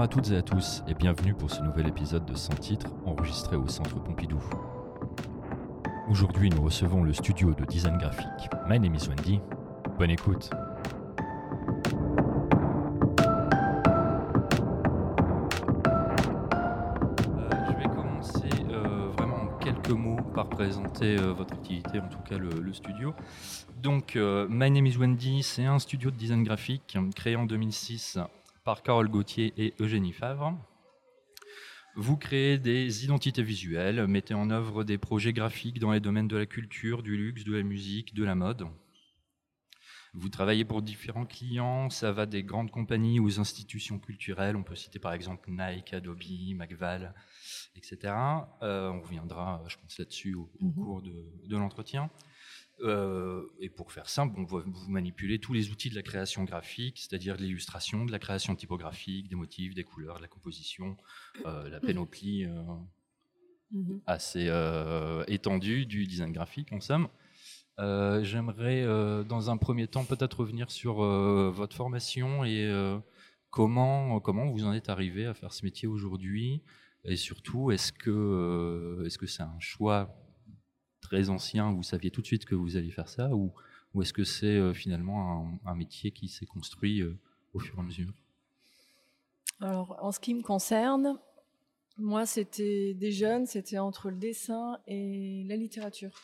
Bonjour à toutes et à tous et bienvenue pour ce nouvel épisode de Sans titre enregistré au Centre Pompidou. Aujourd'hui nous recevons le studio de design graphique My Name is Wendy. Bonne écoute Euh, Je vais commencer euh, vraiment en quelques mots par présenter euh, votre activité, en tout cas le, le studio. Donc, euh, My Name is Wendy, c'est un studio de design graphique créé en 2006 par Carole Gauthier et Eugénie Favre. Vous créez des identités visuelles, mettez en œuvre des projets graphiques dans les domaines de la culture, du luxe, de la musique, de la mode. Vous travaillez pour différents clients, ça va des grandes compagnies aux institutions culturelles. On peut citer par exemple Nike, Adobe, McVal, etc. Euh, on reviendra, je pense, là-dessus au, au Mhm. cours de, de l'entretien. Euh, et pour faire simple, vous, vous manipulez tous les outils de la création graphique, c'est-à-dire de l'illustration, de la création typographique, des motifs, des couleurs, de la composition, euh, la panoplie euh, Mhm. assez euh, étendue du design graphique en somme. J'aimerais, dans un premier temps, peut-être revenir sur votre formation et comment, comment vous en êtes arrivé à faire ce métier aujourd'hui? Et surtout, est-ce que est-ce que c'est un choix très ancien, vous saviez tout de suite que vous alliez faire ça, ou, est-ce que c'est euh, finalement un, métier qui s'est construit euh, au fur et à mesure? Alors, en ce qui me concerne, moi, c'était des jeunes, c'était entre le dessin et la littérature.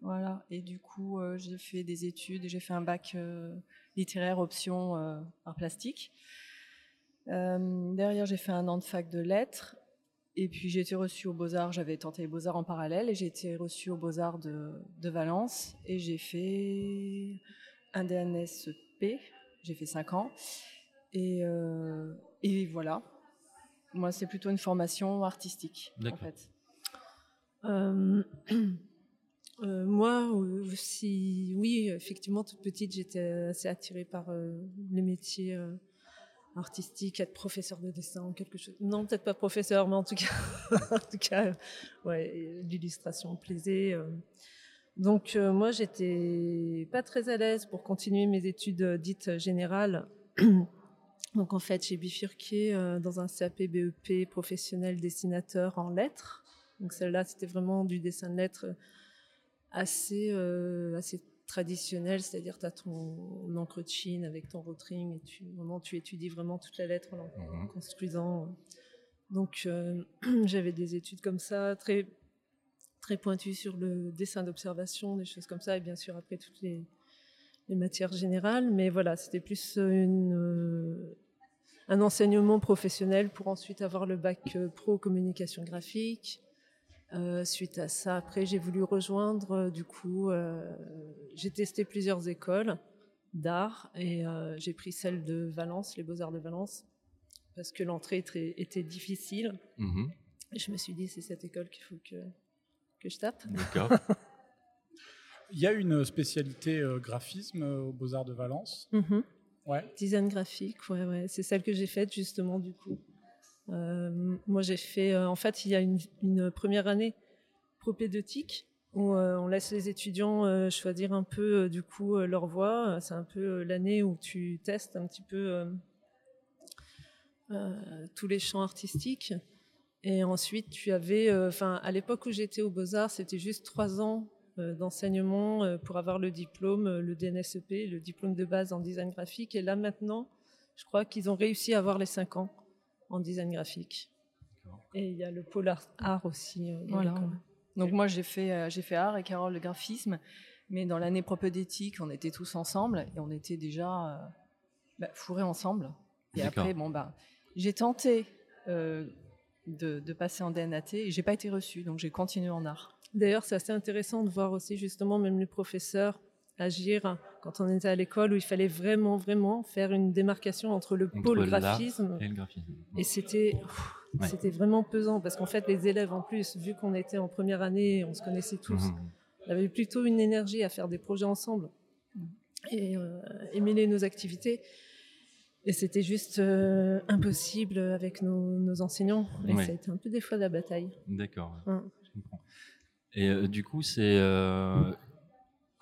Voilà. Et du coup, euh, j'ai fait des études, j'ai fait un bac littéraire option art plastique. Derrière, j'ai fait un an de fac de lettres. Et puis, j'ai été reçue aux Beaux-Arts. J'avais tenté les Beaux-Arts en parallèle. Et j'ai été reçue aux Beaux-Arts de, de Valence. Et j'ai fait un DNSP. J'ai fait cinq ans. Et, euh, et voilà. Moi, c'est plutôt une formation artistique, en fait. Euh, euh, moi aussi, oui, effectivement, toute petite, j'étais assez attirée par euh, les artistiques, être professeur de dessin quelque chose. Non, peut-être pas professeur, mais en tout cas, en tout cas, ouais, l'illustration plaisait. euh. Donc euh, moi, j'étais pas très à l'aise pour continuer mes études euh, dites générales. Donc en fait, j'ai bifurqué dans un CAP BEP professionnel dessinateur en lettres. Donc celle-là, c'était vraiment du dessin de lettres assez, assez traditionnel, c'est-à-dire tu as ton encre de Chine avec ton rotring et tu, vraiment, tu étudies vraiment toute la lettre en en Mhm. construisant. Donc euh, j'avais des études comme ça, très, très pointues sur le dessin d'observation, des choses comme ça, et bien sûr après toutes les, les matières générales. Mais voilà, c'était plus une, euh, un enseignement professionnel pour ensuite avoir le bac euh, pro communication graphique. Euh, suite à ça, après, j'ai voulu rejoindre, euh, du coup, euh, j'ai testé plusieurs écoles d'art et euh, j'ai pris celle de Valence, les Beaux-Arts de Valence, parce que l'entrée était, était difficile. Mhm. Et je me suis dit, c'est cette école qu'il faut que, que je tape. D'accord. Il y a une spécialité euh, graphisme euh, aux Beaux-Arts de Valence? Ouais. Design graphique, ouais, ouais. c'est celle que j'ai faite justement du coup. Euh, moi j'ai fait, euh, en fait il y a une, première année propédeutique où euh, on laisse les étudiants choisir un peu du coup leur voie. C'est un peu l'année où tu testes un petit peu tous les champs artistiques. Et ensuite tu avais, enfin à l'époque où j'étais aux Beaux-Arts, c'était juste trois ans d'enseignement pour avoir le diplôme, le DNSEP, le diplôme de base en design graphique. Et là maintenant, je crois qu'ils ont réussi à avoir les cinq ans en design graphique. Et il y a le pôle art, art aussi. euh, Voilà. Donc moi j'ai fait euh, j'ai fait art et Carole le graphisme, mais dans l'année propédétique on était tous ensemble et on était déjà euh, bah, fourrés ensemble. Et après bon bah j'ai tenté euh, de, de passer en DNAT et j'ai pas été reçue donc j'ai continué en art. D'ailleurs, c'est assez intéressant de voir aussi justement même les professeurs agir quand on était à l'école où il fallait vraiment, vraiment faire une démarcation entre le Entre pôle graphisme Et le graphisme. Et c'était, Ouais. c'était vraiment pesant parce qu'en fait, les élèves en plus, vu qu'on était en première année, on se connaissait tous, on avait plutôt une énergie à faire des projets ensemble et euh, émêler nos activités. Et c'était juste euh, impossible avec nos, nos enseignants. Et Ouais. ça a été un peu des fois la bataille. D'accord. Ouais. Je comprends. Et euh, du coup, c'est euh,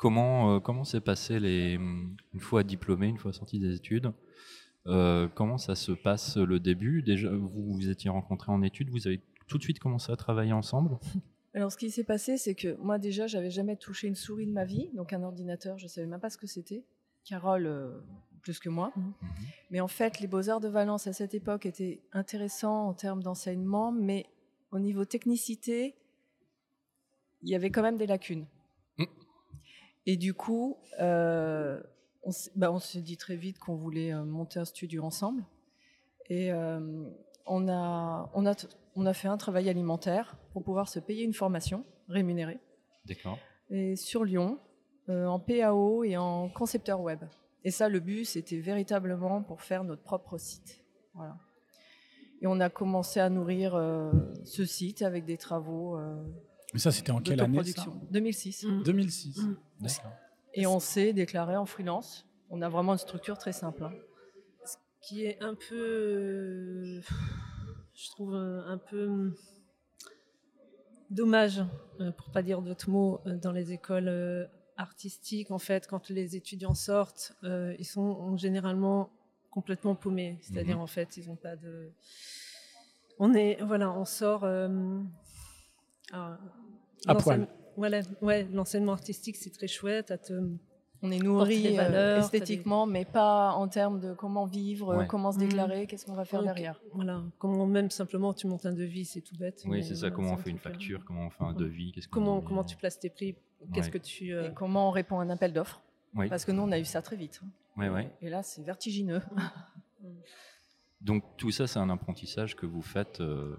comment euh, comment s'est passé les une fois diplômé, une fois sorti des études, Euh, comment ça se passe le début? Déjà, vous vous étiez rencontrés en études, vous avez tout de suite commencé à travailler ensemble? Alors, ce qui s'est passé, c'est que moi, déjà, j'avais jamais touché une souris de ma vie, donc un ordinateur, je savais même pas ce que c'était. Carole, euh, plus que moi. Mhm. Mais en fait, les Beaux-Arts de Valence à cette époque étaient intéressants en termes d'enseignement, mais au niveau technicité, il y avait quand même des lacunes. Et du coup, euh, on s'est bah, on s'est dit très vite qu'on voulait euh, monter un studio ensemble. Et euh, on, a, on, a, on a fait un travail alimentaire pour pouvoir se payer une formation rémunérée. D'accord. Et sur Lyon, euh, en PAO et en concepteur web. Et ça, le but, c'était véritablement pour faire notre propre site. Voilà. Et on a commencé à nourrir euh, ce site avec des travaux Mais ça, c'était en quelle année ça d'autoproduction. 2006. Mm. 2006. Mm. D'accord. Et on s'est déclaré en freelance. On a vraiment une structure très simple. hein. qui est un peu, euh, je trouve euh, un peu hum, dommage, euh, pour pas dire d'autres mots, dans les écoles artistiques. En fait, quand les étudiants sortent, ils sont généralement complètement paumés. C'est-à-dire, Mhm. en fait, ils n'ont pas de. On est, voilà, on sort. euh, ah, À poil. Voilà, ouais, l'enseignement artistique, c'est très chouette. à te- On est nourri euh, valeurs, t'as des- esthétiquement, mais pas en termes de comment vivre, Ouais. comment se Mm. déclarer, qu'est-ce qu'on va faire derrière. Voilà, comment même simplement tu montes un devis, c'est tout bête. Oui, c'est ça. voilà, Comment on fait une euh, facture Comment on fait un devis Qu'est-ce qu'on Comment, comment tu places tes prix Qu'est-ce Ouais. que tu. euh, Et comment on répond à un appel d'offres. Oui, Parce que nous, on a eu ça très vite. ouais, ouais. Et là, c'est vertigineux. Donc tout ça, c'est un apprentissage que vous faites euh,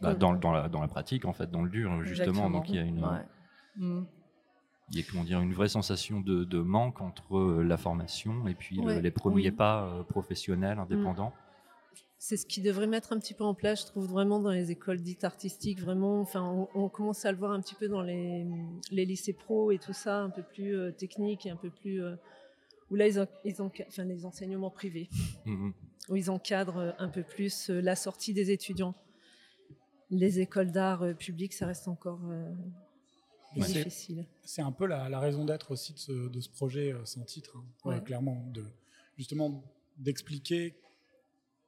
bah, Ouais. dans, dans la, dans la pratique, en fait, dans le dur, justement. Exactement. Donc il y a une, Ouais. Mm. il y a comment dire, une vraie sensation de, de manque entre euh, la formation et puis le- les premiers oui. pas euh, professionnels, indépendants. C'est ce qui devrait mettre un petit peu en place, je trouve, vraiment dans les écoles dites artistiques. Vraiment, enfin, on, on commence à le voir un petit peu dans les, les lycées pro et tout ça, un peu plus euh, technique et un peu plus. euh, où là, ils, en- ils enca- enfin, les enseignements privés, où ils encadrent euh, un peu plus euh, la sortie des étudiants. Les écoles d'art euh, publiques, ça reste encore euh, difficile. C'est un peu la, la raison d'être aussi de ce, de ce projet euh, sans titre, hein, Ouais. clairement, de, justement d'expliquer,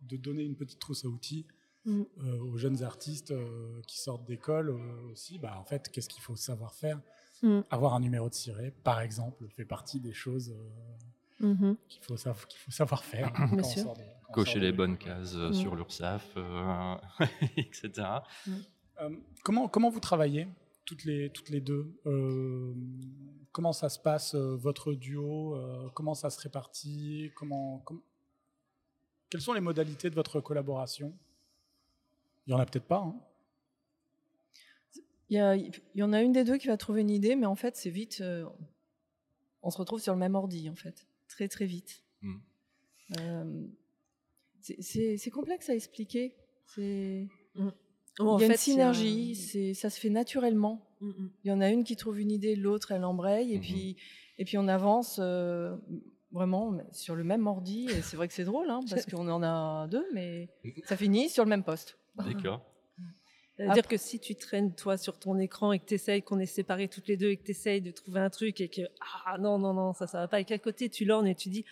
de donner une petite trousse à outils Mm. euh, aux jeunes artistes euh, qui sortent d'école euh, aussi. Bah, en fait, qu'est-ce qu'il faut savoir faire? Mm. Avoir un numéro de ciré, par exemple, fait partie des choses Mhm. qu'il faut, sav- qu'il faut savoir faire. Quand on sort Cocher les bonnes cases euh, Mm. sur l'URSSAF, euh, etc. Euh, comment, comment vous travaillez toutes les, toutes les deux Euh, Comment ça se passe, euh, votre duo Euh, Comment ça se répartit comment, com- Quelles sont les modalités de votre collaboration? Il n'y en a peut-être pas. hein. Il y, a- il y en a une des deux qui va trouver une idée, mais en fait, c'est vite. euh, on se retrouve sur le même ordi, en fait. Très, très vite. Mm. Euh, c'est- complexe à expliquer. C'est- En il y a fait, une synergie, c'est- ça se fait naturellement. Mm, mm. Il y en a une qui trouve une idée, l'autre, elle embraye, et, Mhm. puis, et puis on avance euh, vraiment sur le même ordi. Et c'est vrai que c'est drôle, hein, parce qu'on en a deux, mais ça finit sur le même poste. D'accord. C'est-à-dire que si tu traînes toi sur ton écran et que tu essayes qu'on est séparés toutes les deux et que tu essayes de trouver un truc et que ah non non non ça ça va pas et qu'à côté tu lornes et tu dis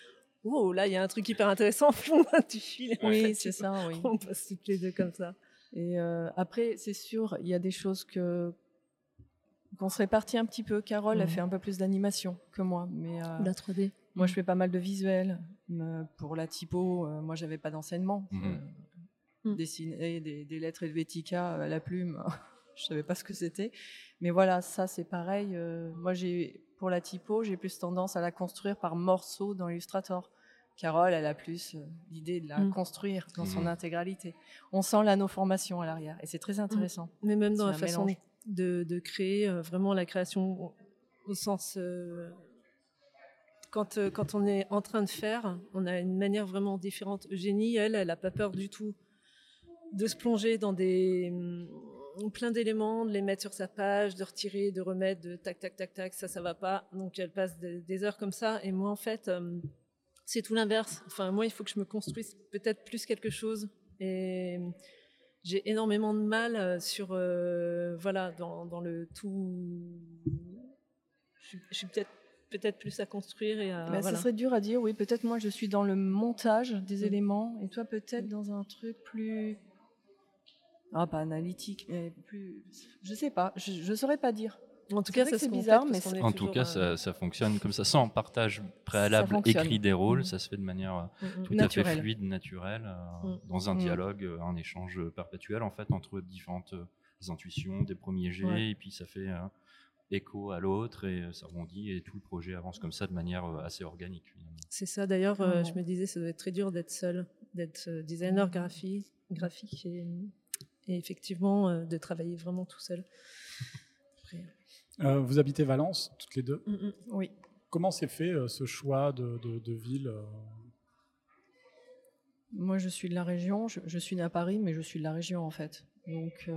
oh là il y a un truc hyper intéressant tu files et en fait, Oui, c'est ça, oui. on passe toutes les deux comme ça Et euh, après, c'est sûr, il y a des choses que qu'on se répartit un petit peu. Carole a fait un peu plus d'animation que moi, mais euh, la 3D moi je fais pas mal de visuels. Euh, pour la typo, euh, moi j'avais pas d'enseignement. Mhm. Euh, Mhm. Dessiner des, des lettres Helvetica à la plume, je savais pas ce que c'était. Mais voilà, ça c'est pareil. euh, moi j'ai pour la typo, j'ai plus tendance à la construire par morceaux dans Illustrator. Carole, elle a plus euh, l'idée de la Mhm. construire dans son Mhm. intégralité. On sent la formation à l'arrière et c'est très intéressant. mais même dans la façon de, de créer euh, vraiment la création au, au sens euh, quand, euh, quand on est en train de faire, on a une manière vraiment différente. Eugénie, elle, elle n'a pas peur du tout de se plonger dans des plein d'éléments, de les mettre sur sa page, de retirer, de remettre, de tac, tac, tac, tac, ça, ça va pas. Donc elle passe des, des heures comme ça. Et moi, en fait, c'est tout l'inverse. Enfin, moi, il faut que je me construise peut-être plus quelque chose. Et j'ai énormément de mal euh, sur, euh, voilà, dans, dans le tout. Je suis, je suis peut-être peut-être plus à construire et à. Bah, voilà. Ça serait dur à dire, oui. Peut-être moi, je suis dans le montage des Mm. éléments et toi, peut-être dans un truc plus. Ah, pas analytique, mais plus. Je sais pas, je, je saurais pas dire. En tout cas, c'est bizarre, mais En tout cas, euh, ça, ça fonctionne comme ça, sans partage préalable écrit des rôles. Mhm. Ça se fait de manière euh, mm, mm. tout à fait fluide, naturelle, euh, Mm. dans un Mm. dialogue, un échange perpétuel en fait entre différentes euh, intuitions, des premiers jets, Ouais. et puis ça fait euh, écho à l'autre et euh, ça rebondit et tout le projet avance comme ça de manière euh, assez organique. C'est ça. D'ailleurs, euh, je me disais, ça doit être très dur d'être seul, d'être euh, designer graphique, graphique et, et effectivement euh, de travailler vraiment tout seul. Euh, vous habitez Valence, toutes les deux. mm, mm. Oui. Comment s'est fait euh, ce choix de, de- de ville euh, Moi, je suis de la région. Je, je suis née à Paris, mais je suis de la région, en fait. Donc,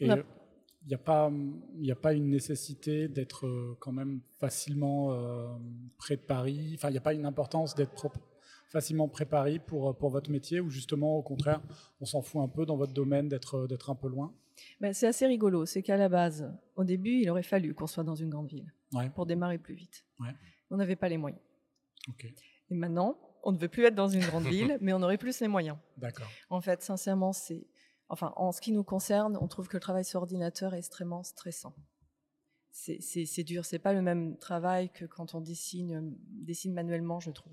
Et il n'y a, pas- y a pas une nécessité d'être quand même facilement près de Paris? Enfin, il n'y a pas une importance d'être facilement près de Paris pour, pour votre métier ou justement, au contraire, on s'en fout un peu dans votre domaine d'être un peu loin? Bah, c'est assez rigolo. C'est qu'à la base, au début, il aurait fallu qu'on soit dans une grande ville Ouais. pour démarrer plus vite. Ouais. On n'avait pas les moyens. Et maintenant, on ne veut plus être dans une grande ville, mais on aurait plus les moyens. d'accord. En fait, sincèrement, c'est. Enfin, en ce qui nous concerne, on trouve que le travail sur ordinateur est extrêmement stressant. C'est- C'est c'est dur. C'est pas le même travail que quand on dessine, dessine manuellement, je trouve.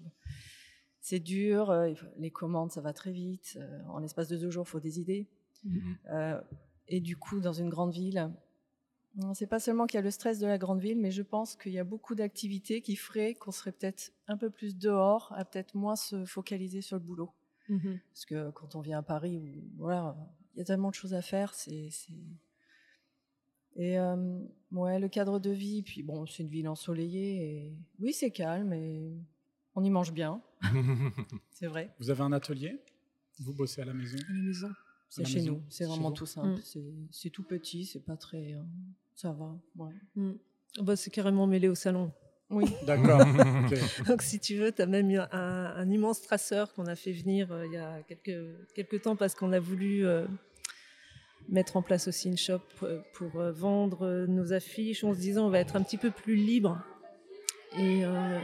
C'est dur. euh, les commandes, ça va très vite. euh, en l'espace de deux jours, il faut des idées. Mhm. Euh, et du coup, dans une grande ville, c'est pas seulement qu'il y a le stress de la grande ville, mais je pense qu'il y a beaucoup d'activités qui feraient qu'on serait peut-être un peu plus dehors, à peut-être moins se focaliser sur le boulot. Mhm. Parce que quand on vient à Paris, voilà, il y a tellement de choses à faire, c'est- Et euh, ouais, le cadre de vie, puis bon, c'est une ville ensoleillée, et oui, c'est calme, et on y mange bien, c'est vrai. Vous avez un atelier? Vous bossez à la maison? À la maison. C'est chez maison, nous, c'est vraiment tout simple. Mm. C'est- tout petit, c'est pas très. euh, ça va, ouais. Mm. Ah bah, c'est carrément mêlé au salon. Oui, D'accord. Donc, si tu veux, tu as même eu un, un immense traceur qu'on a fait venir euh, il y a quelques, quelques temps parce qu'on a voulu euh, mettre en place aussi une shop euh, pour euh, vendre nos affiches en se disant on va être un petit peu plus libre et euh,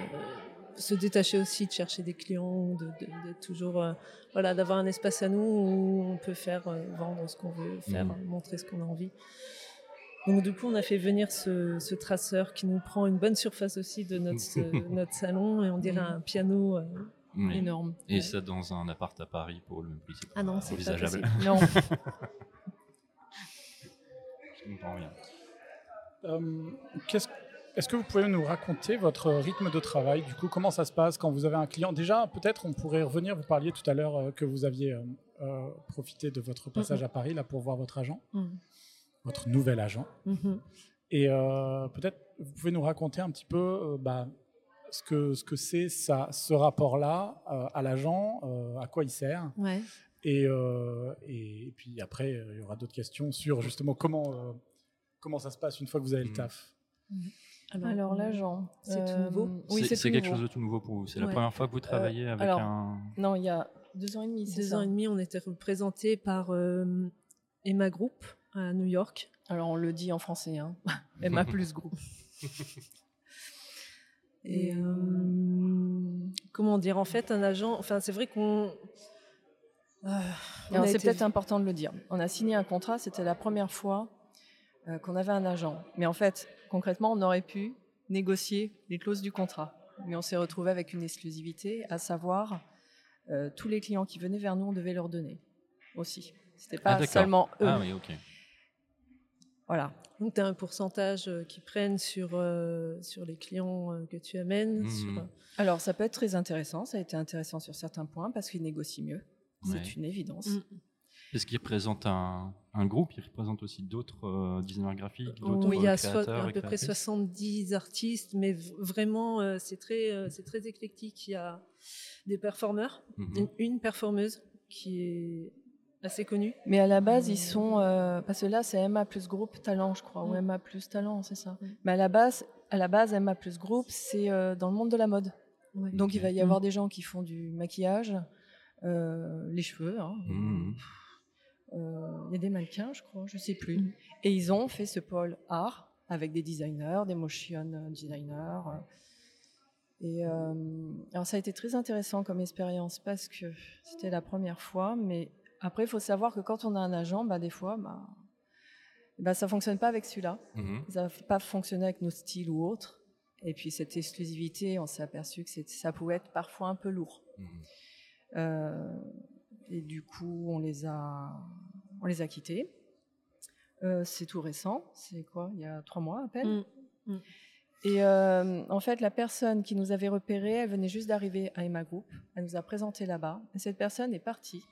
se détacher aussi de chercher des clients, de, de- de toujours euh, voilà, d'avoir un espace à nous où on peut faire euh, vendre ce qu'on veut, faire Mhm. montrer ce qu'on a envie. Donc du coup, on a fait venir ce, ce traceur qui nous prend une bonne surface aussi de notre, euh, notre salon et on dirait un piano. euh, Oui. énorme. Et ça dans un appart à Paris pour le même prix, Ah non, c'est pas envisageable. possible. Non, Je comprends rien. Euh, qu'est-ce- Est-ce que vous pouvez nous raconter votre rythme de travail Du coup, comment ça se passe quand vous avez un client? Déjà, peut-être on pourrait revenir. Vous parliez tout à l'heure euh, que vous aviez euh, euh, profité de votre passage à Paris là pour voir votre agent, Mhm. votre nouvel agent. Mhm. Et euh, peut-être vous pouvez nous raconter un petit peu euh, bah, ce que ce que c'est ça, ce rapport-là euh, à l'agent, euh, à quoi il sert. Ouais. Et, euh, et, puis après, il y aura d'autres questions sur justement comment, euh, comment ça se passe une fois que vous avez le taf. Alors l'agent. C'est tout euh, nouveau Oui, c'est quelque nouveau. chose de tout nouveau pour vous. C'est la première fois que vous travaillez avec alors, un. Non, il y a deux ans et demi. Deux ça ans et demi, on était représenté par euh, Emma Group à New York. Alors on le dit en français, hein. Emma plus groupe. Et euh, comment dire, en fait, un agent. Enfin, c'est vrai qu'on. Euh, C'est été- peut-être important de le dire. On a signé un contrat, c'était la première fois euh, qu'on avait un agent. Mais en fait, concrètement, on aurait pu négocier les clauses du contrat. Mais on s'est retrouvé avec une exclusivité, à savoir euh, tous les clients qui venaient vers nous, on devait leur donner aussi. C'était Ah, pas seulement eux. Ah oui, ok. Voilà. Donc, tu as un pourcentage euh, qui prennent sur, euh, sur les clients euh, que tu amènes. Mhm. sur- Alors, ça peut être très intéressant. Ça a été intéressant sur certains points parce qu'ils négocient mieux. Ouais. C'est une évidence. Mm. Est-ce qu'il représente un, un groupe Il représente aussi d'autres euh, designers graphiques d'autres Oui, il y a so- à peu près créatrices 70 artistes, mais vraiment, euh, c'est très, euh, c'est très éclectique. Il y a des performeurs, Mhm. une, une performeuse qui est assez connue. Mais à la base, ils sont. euh, parce que là, c'est MA plus groupe talent, je crois, ou Mm. MA plus talent, c'est ça. Mm. Mais à la base, à la base MA plus groupe, c'est euh, dans le monde de la mode. Ouais. Donc, il va y Mm. avoir des gens qui font du maquillage, euh, les cheveux. hein. Euh, Il y a des mannequins, je crois, je sais plus. Mm. Et ils ont fait ce pôle art avec des designers, des motion designers. Et euh, alors ça a été très intéressant comme expérience parce que c'était la première fois, mais après il faut savoir que quand on a un agent, bah, des fois, bah, bah, ça fonctionne pas avec celui-là, Mhm. ça va pas fonctionner avec nos styles ou autres. Et puis cette exclusivité, on s'est aperçu que ça pouvait être parfois un peu lourd. Mhm. Euh, et du coup, on les a, on les a quittés. Euh, c'est tout récent, c'est quoi? Il y a trois mois à peine. Mm. Mm. Et euh, en fait, la personne qui nous avait repérés, elle venait juste d'arriver à Emma Group. Elle nous a présenté là-bas. Et cette personne est partie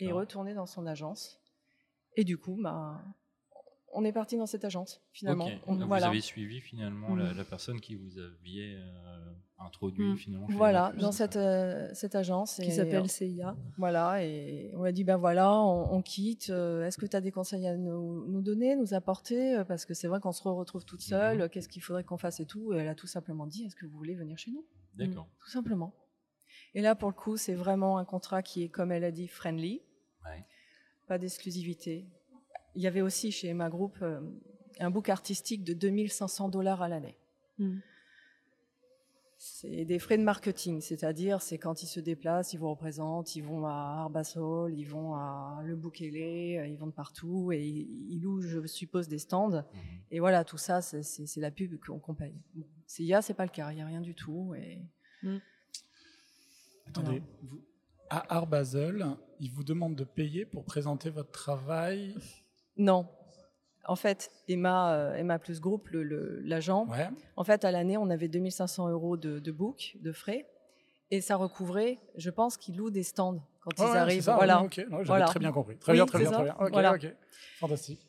et est retournée dans son agence. Et du coup, bah, on est parti dans cette agence finalement. On- Donc, voilà. Vous avez suivi finalement la, Mm. la personne qui vous aviez euh, introduit Mm. finalement. chez Voilà, dans cette, euh, cette agence. qui s'appelle CIA. Voilà, et on a dit, ben voilà, on, on quitte. Euh, Est-ce que tu as des conseils à nous, nous donner, nous apporter Euh, Parce que c'est vrai qu'on se retrouve toute seule, Mhm. qu'est-ce qu'il faudrait qu'on fasse et tout. Et elle a tout simplement dit, est-ce que vous voulez venir chez nous? D'accord. Tout simplement. Et là, pour le coup, c'est vraiment un contrat qui est, comme elle a dit, friendly, Ouais. pas d'exclusivité. Il y avait aussi chez Emma Group euh, un book artistique de 2500 dollars à l'année. Mm. C'est des frais de marketing, c'est-à-dire c'est quand ils se déplacent, ils vous représentent, ils vont à Arbasol, ils vont à Le Boukélé, euh, ils vont de partout et ils louent, je suppose, des stands. Mhm. Et voilà, tout ça, c'est- la pub qu'on qu'on paye. CIA, c'est pas le cas, il n'y a rien du tout. Et... Attendez, vous- à Art Basel, ils vous demandent de payer pour présenter votre travail. Non. En fait, Emma, euh, Emma Plus Group, le- le- l'agent, Ouais. en fait, à l'année, on avait 2500 euros de, de book, de frais. Et ça recouvrait, je pense, qu'ils louent des stands quand Ouais, ils ouais, arrivent. c'est ça, voilà. ouais, ok, non, j'avais Voilà. très bien compris. Très Oui, bien, très bien, ça. très bien. Ok, Voilà. ok. Fantastique.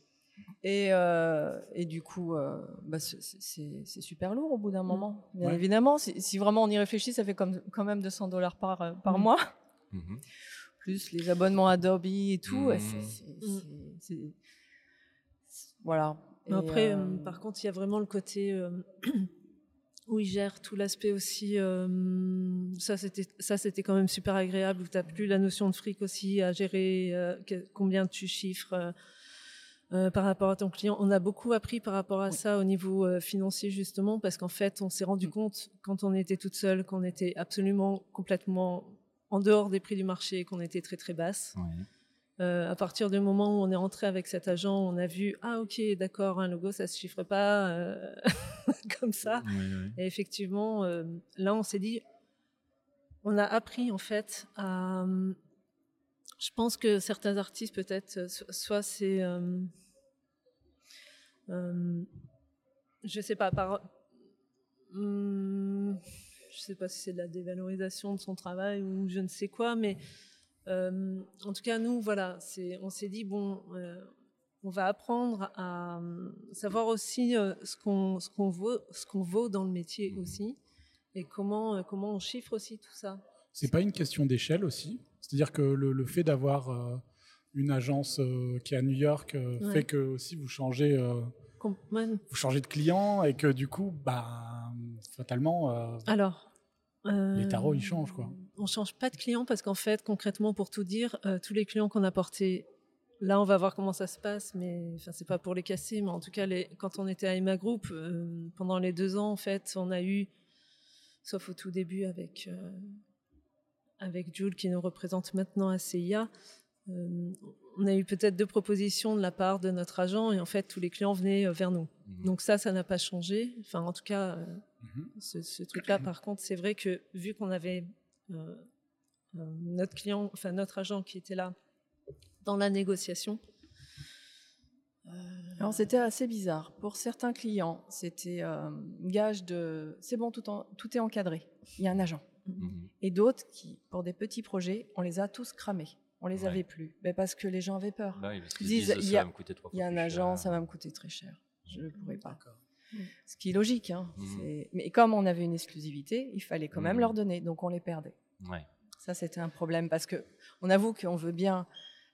Et, euh, et du coup, euh, bah, c'est- c'est c'est super lourd au bout d'un moment. Bien Ouais. évidemment, si, si vraiment on y réfléchit, ça fait comme, quand même 200 dollars par, par Mm. mois, Mhm. plus les abonnements Adobe et tout. Mm. et c'est- c'est- c'est- c'est- c'est- Voilà. Mais Et, Après, euh, euh, par contre, il y a vraiment le côté euh, où il gère tout l'aspect aussi. euh, ça, c'était ça, c'était quand même super agréable. Où tu n'as plus la notion de fric aussi à gérer, euh, que- combien tu chiffres. par rapport à ton client, on a beaucoup appris par rapport à ça au niveau euh, financier justement parce qu'en fait, on s'est rendu Mm. compte quand on était toute seule qu'on était absolument complètement en dehors des prix du marché, qu'on était très très basse. Euh, à partir du moment où on est rentré avec cet agent, on a vu ah ok d'accord un logo ça se chiffre pas euh, comme ça. Et effectivement euh, là on s'est dit on a appris en fait à euh, je pense que certains artistes peut-être so- soit c'est euh, euh, je sais pas par Hum, je sais pas si c'est de la dévalorisation de son travail ou je ne sais quoi mais euh, en tout cas, nous, voilà, on s'est dit bon, euh, on va apprendre à euh, savoir aussi ce qu'on vaut, dans le métier aussi, et comment comment on chiffre aussi tout ça. C'est pas une question d'échelle aussi C'est-à-dire que le, le fait d'avoir une agence qui est à New York Ouais. fait que aussi vous changez, vous changez de client et que du coup, bah, fatalement, Alors. Les tarots, ils changent, quoi. On change pas de clients parce qu'en fait, concrètement, pour tout dire, euh, tous les clients qu'on a portés, là, on va voir comment ça se passe, mais enfin, c'est pas pour les casser, mais en tout cas, les, quand on était à Emma Group, euh, pendant les deux ans, en fait, on a eu, sauf au tout début avec euh, avec Jules qui nous représente maintenant à CIA, on a eu peut-être deux propositions de la part de notre agent et en fait, tous les clients venaient vers nous. Mhm. Donc ça, ça n'a pas changé. Enfin, en tout cas. mhm. ce, ce truc-là. Par contre, c'est vrai que vu qu'on avait notre client, enfin notre agent qui était là dans la négociation. euh, Alors c'était assez bizarre. Pour certains clients, c'était euh, gage de c'est bon, tout, en- tout est encadré. Il y a un agent. Mhm. Et d'autres qui, pour des petits projets, on les a tous cramés. On les Ouais. avait plus. Mais parce que les gens avaient peur. Bah oui, parce qu'ils Ils se disent, disent, il y ça a- va me coûter trois Il y a fois un agent, cher. ça va me coûter très cher. Je ne pourrais pas. D'accord. Ce qui est logique. Hein. Mhm. C'est- Mais comme on avait une exclusivité, il fallait quand même Mhm. leur donner. Donc on les perdait. Ouais. Ça, c'était un problème parce que on avoue qu'on veut bien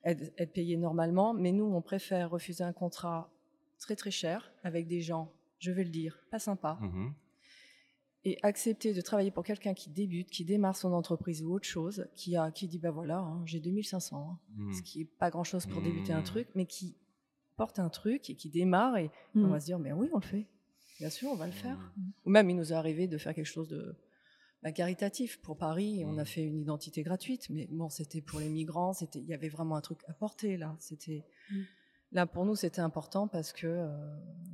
être, être payé normalement, mais nous, on préfère refuser un contrat très très cher avec des gens, je vais le dire, pas sympas, Mhm. et accepter de travailler pour quelqu'un qui débute, qui démarre son entreprise ou autre chose, qui a, qui dit bah voilà, hein, j'ai 2500, hein, Mhm. ce qui est pas grand chose pour débuter un Mhm. truc, mais qui apporte un truc et qui démarre et on Mm. va se dire mais oui on le fait, bien sûr on va le faire. Mm. Ou même il nous est arrivé de faire quelque chose de bah, caritatif pour Paris. On a fait une identité gratuite, mais bon c'était pour les migrants, c'était il y avait vraiment un truc à porter là. C'était Mm. Là pour nous c'était important parce que euh,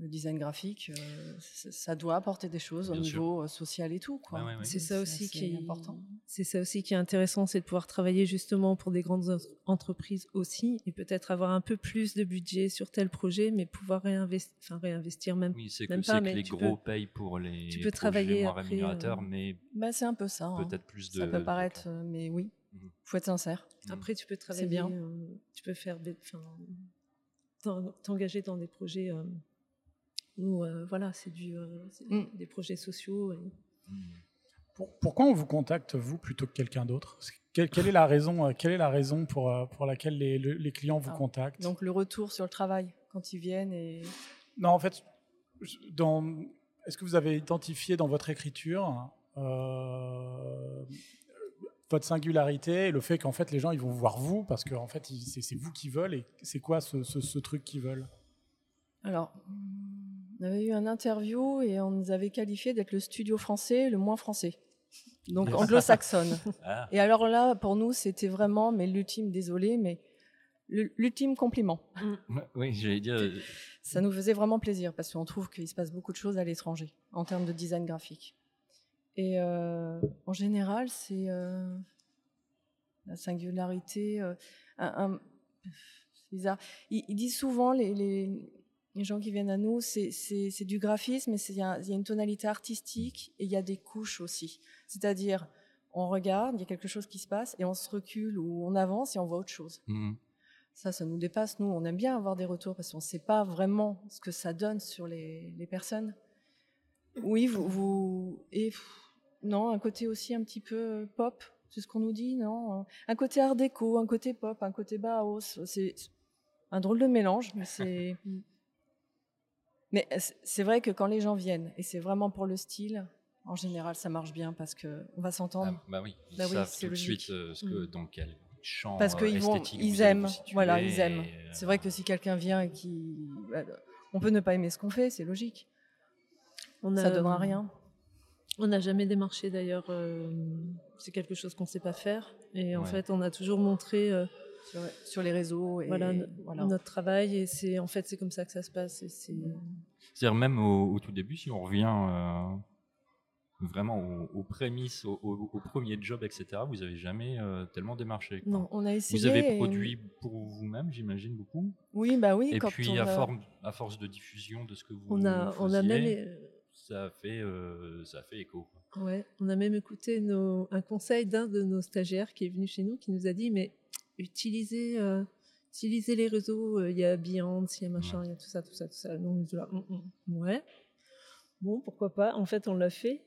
le design graphique euh, ça doit apporter des choses au sûr. niveau euh, social et tout quoi. Ouais, ouais, ouais. C'est ça aussi qui est important. C'est ça aussi qui est intéressant, c'est de pouvoir travailler justement pour des grandes en- entreprises aussi et peut-être avoir un peu plus de budget sur tel projet, mais pouvoir réinvestir, enfin réinvestir même. Oui, c'est que, Même c'est pas, que mais les gros peux- payent pour les tu peux travailler moins après, rémunérateurs, mais Bah, c'est un peu ça. hein. peut-être plus de. Ça peut paraître, euh, mais oui, Mhm. faut être sincère. Après, tu peux travailler, bien. euh, tu peux faire, des- enfin, t'engager dans des projets euh, où euh, voilà, c'est du, euh, Mm. des projets sociaux. et- Mm. Pour- pourquoi on vous contacte vous plutôt que quelqu'un d'autre? Quelle, quelle est la raison Quelle est la raison pour, pour laquelle les, le- les clients vous Ah, contactent? Donc le retour sur le travail quand ils viennent et Non, en fait, dans- est-ce que vous avez identifié dans votre écriture euh, votre singularité et le fait qu'en fait les gens ils vont voir vous parce que en fait c'est vous qui veulent et c'est quoi ce, ce- ce truc qu'ils veulent? Alors on avait eu un interview et on nous avait qualifié d'être le studio français le moins français. Donc anglo-saxonne. Ah, Et alors là pour nous c'était vraiment mais l'ultime désolé mais l'ultime compliment. oui, j'allais dire. euh, Ça nous faisait vraiment plaisir parce qu'on trouve qu'il se passe beaucoup de choses à l'étranger en termes de design graphique. Et euh, en général, c'est euh, la singularité. euh, un- un- c'est bizarre. Ils, ils disent souvent, les, les- les gens qui viennent à nous, c'est c'est- c'est du graphisme, mais il y, a il y a une tonalité artistique et il y a des couches aussi. C'est-à-dire, on regarde, il y a quelque chose qui se passe et on se recule ou on avance et on voit autre chose. mm. Ça, ça nous dépasse. Nous, on aime bien avoir des retours parce qu'on ne sait pas vraiment ce que ça donne sur les, les personnes. Oui, vous, vous et pff, non, un côté aussi un petit peu pop, c'est ce qu'on nous dit, non Un côté art déco, un côté pop, un côté Bauhaus. C'est un drôle de mélange, mais c'est. mais c'est- c'est vrai que quand les gens viennent et c'est vraiment pour le style, en général, ça marche bien parce que on va s'entendre. Ah, bah oui, ils Bah savent c'est tout de suite euh, ce que, dans quel champ parce euh, qu'ils vont, ils aiment, voilà, ils aiment. euh, C'est vrai que si quelqu'un vient et qui, bah, on peut ne pas aimer ce qu'on fait, c'est logique. On Ça a- donnera rien. On n'a jamais démarché d'ailleurs. euh, c'est quelque chose qu'on ne sait pas faire. Et en Ouais. fait, on a toujours montré euh, Sur, sur les réseaux et voilà, no- voilà. notre travail. Et c'est en fait, c'est comme ça que ça se passe. Et c'est C'est-à-dire même au, au tout début, si on revient euh, vraiment aux, aux prémices, au, au- au premier job, etc., vous n'avez jamais euh, tellement démarché. quoi. non. On a essayé. Vous avez et- produit pour vous-même, j'imagine, beaucoup? Oui, bah oui. Et quand puis, on à, a- forme- à force de diffusion de ce que vous On a, on a faisiez, même, euh, ça, fait, euh, ça a fait écho. ouais, on a même écouté nos- un conseil d'un de nos stagiaires qui est venu chez nous, qui nous a dit mais utilisez, euh, utilisez les réseaux. euh, Il y a Behance, il y a machin, il y a tout ça, tout ça, tout ça. Donc, là, Hum, hum, ouais. Bon, pourquoi pas. En fait, on l'a fait.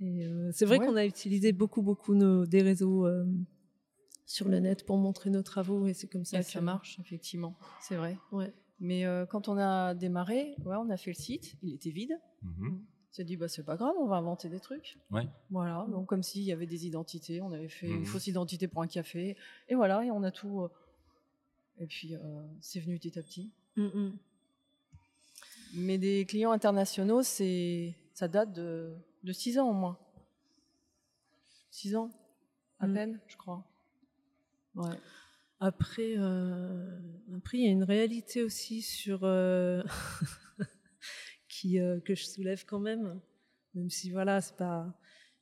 Et euh, c'est vrai Ouais. qu'on a utilisé beaucoup, beaucoup nos, des réseaux euh, sur le net pour montrer nos travaux et c'est comme ça et que ça marche, effectivement. C'est vrai. Ouais. Mais euh, quand on a démarré, ouais, on a fait le site, il était vide. Mhm. On s'est dit, bah, c'est pas grave, on va inventer des trucs. Ouais. Voilà, donc comme s'il y avait des identités, on avait fait Mhm. une fausse identité pour un café, et voilà, et on a tout. euh, Et puis, euh, c'est venu petit à petit. Hum, hum. Mais des clients internationaux, c'est ça date de, de 6 ans au moins. 6 ans, à Mm. peine, je crois. Ouais. Après, euh, après, il y a une réalité aussi sur euh, qui euh, que je soulève quand même, même si voilà, c'est pas.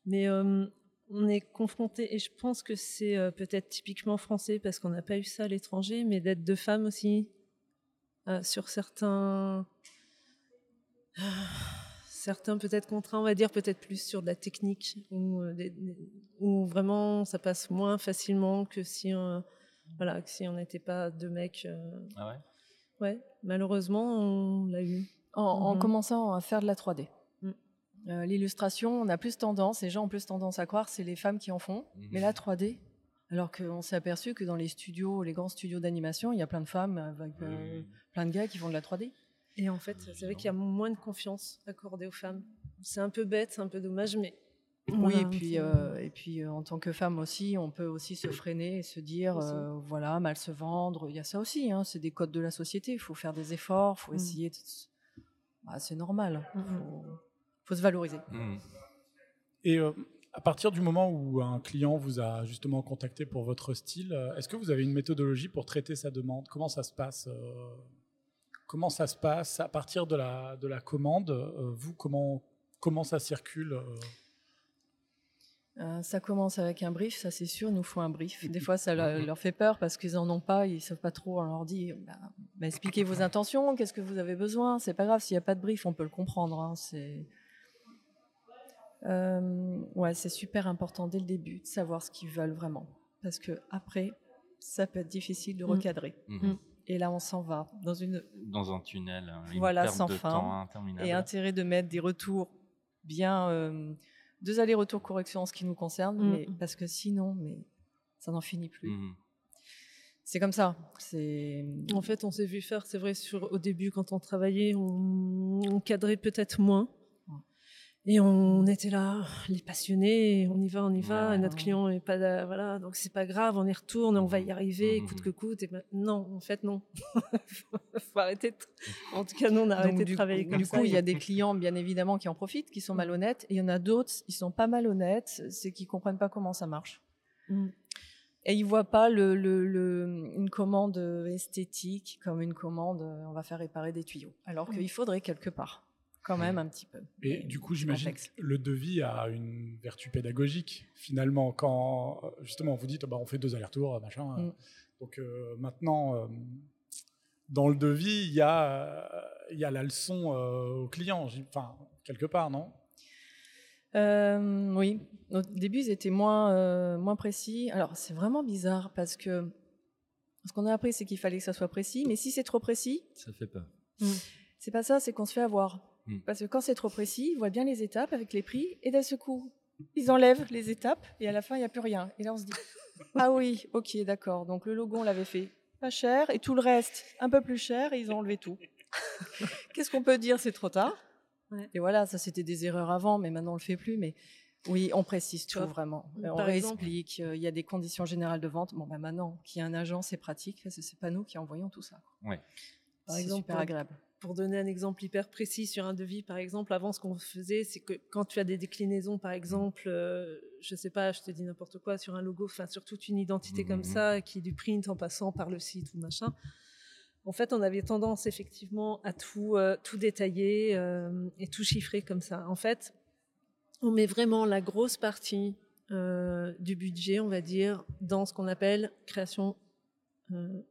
Mais euh, on est confronté, et je pense que c'est euh, peut-être typiquement français parce qu'on n'a pas eu ça à l'étranger, mais d'être deux femmes aussi sur certains. Certains peut-être contraints, on va dire peut-être plus sur de la technique, où, des- des- où vraiment ça passe moins facilement que si voilà, que si on n'était pas deux mecs. Ah ouais? Ouais, malheureusement, on l'a eu. En, en Mhm. commençant à faire de la 3D. Mm. Euh, L'illustration, on a plus tendance, les gens ont plus tendance à croire c'est les femmes qui en font, Mhm. mais la 3D, alors qu'on s'est aperçu que dans les studios, les grands studios d'animation, il y a plein de femmes avec euh, plein de gars qui font de la 3D. Et en fait, c'est vrai qu'il y a moins de confiance accordée aux femmes. C'est un peu bête, c'est un peu dommage, mais Oui, Voilà, et puis, c'est- euh, et puis euh, en tant que femme aussi, on peut aussi se freiner et se dire, euh, voilà, mal se vendre. Il y a ça aussi, hein, c'est des codes de la société. Il faut faire des efforts, il faut Mm. essayer. De... Bah, c'est normal. Il mm. faut, faut se valoriser. Mhm. Et euh, à partir du moment où un client vous a justement contacté pour votre style, euh, est-ce que vous avez une méthodologie pour traiter sa demande? Comment ça se passe euh, Comment ça se passe? À partir de la, de la commande Vous, comment, comment ça circule euh ça commence avec un brief, ça c'est sûr, il nous faut un brief. Des fois, ça leur, fait peur parce qu'ils en ont pas, ils savent pas trop. On leur dit, bah, bah, expliquez vos intentions, qu'est-ce que vous avez besoin. C'est pas grave, s'il n'y a pas de brief, on peut le comprendre. hein, c'est Euh, ouais, c'est super important dès le début de savoir ce qu'ils veulent vraiment, parce que après, ça peut être difficile de Mm. recadrer. Mhm. Et là, on s'en va dans une Dans un tunnel, une Voilà, sans de fin. temps interminable. et intérêt de mettre des retours bien, euh, deux allers-retours correction en ce qui nous concerne, Mm. mais parce que sinon, mais ça n'en finit plus. Mhm. C'est comme ça. C'est En fait, on s'est vu faire, c'est vrai, sur, au début, quand on travaillait, on, on cadrait peut-être moins. Et on était là, les passionnés, on y va, on y va, Ouais. et notre client est pas là, voilà, donc c'est pas grave, on y retourne, on va y arriver, Mhm. coûte que coûte. Et ben, non, en fait, non. faut arrêter. de- En tout cas, nous, on a Donc, arrêté de du, travailler coup, comme du ça. coup, il y a des clients, bien évidemment, qui en profitent, qui sont malhonnêtes, et il y en a d'autres, ils sont pas malhonnêtes, c'est qu'ils comprennent pas comment ça marche. Mm. Et ils voient pas le, le- le- une commande esthétique comme une commande, euh, on va faire réparer des tuyaux. Alors qu'il faudrait quelque part, quand même un petit peu. Et du coup, j'imagine que le devis a une vertu pédagogique, finalement, quand justement vous dites bah, on fait deux allers-retours, machin. Mm. Donc euh, maintenant, euh, dans le devis, il y, a, il y a la leçon euh, au client, enfin, quelque part, non? Euh, oui, au début, ils étaient moins, euh, moins précis. Alors, c'est vraiment bizarre parce que ce qu'on a appris, c'est qu'il fallait que ça soit précis, mais si c'est trop précis, Ça fait peur. c'est pas ça, c'est qu'on se fait avoir. Hmm. Parce que quand c'est trop précis, ils voient bien les étapes avec les prix, et d'un seul coup, ils enlèvent les étapes, et à la fin, il n'y a plus rien. Et là, on se dit Ah oui, ok, d'accord. Donc, le logo, on l'avait fait pas cher, et tout le reste, un peu plus cher, et ils ont enlevé tout. Qu'est-ce qu'on peut dire? C'est trop tard. Ouais. Et voilà, ça, c'était des erreurs avant, mais maintenant, on le fait plus. Mais oui, on précise tout vraiment. par on exemple- explique, euh, il y a des conditions générales de vente. Bon, bah, maintenant, qu'il y a un agent, c'est pratique, que c'est pas nous qui envoyons tout ça. Ouais. Par C'est exemple, super pour- agréable. Pour donner un exemple hyper précis sur un devis, par exemple, avant ce qu'on faisait, c'est que quand tu as des déclinaisons, par exemple, euh, je sais pas, je te dis n'importe quoi, sur un logo, enfin sur toute une identité comme Mhm. ça, qui est du print en passant par le site ou machin. En fait, on avait tendance effectivement à tout, euh, tout détailler euh, et tout chiffrer comme ça. En fait, on met vraiment la grosse partie euh, du budget, on va dire, dans ce qu'on appelle création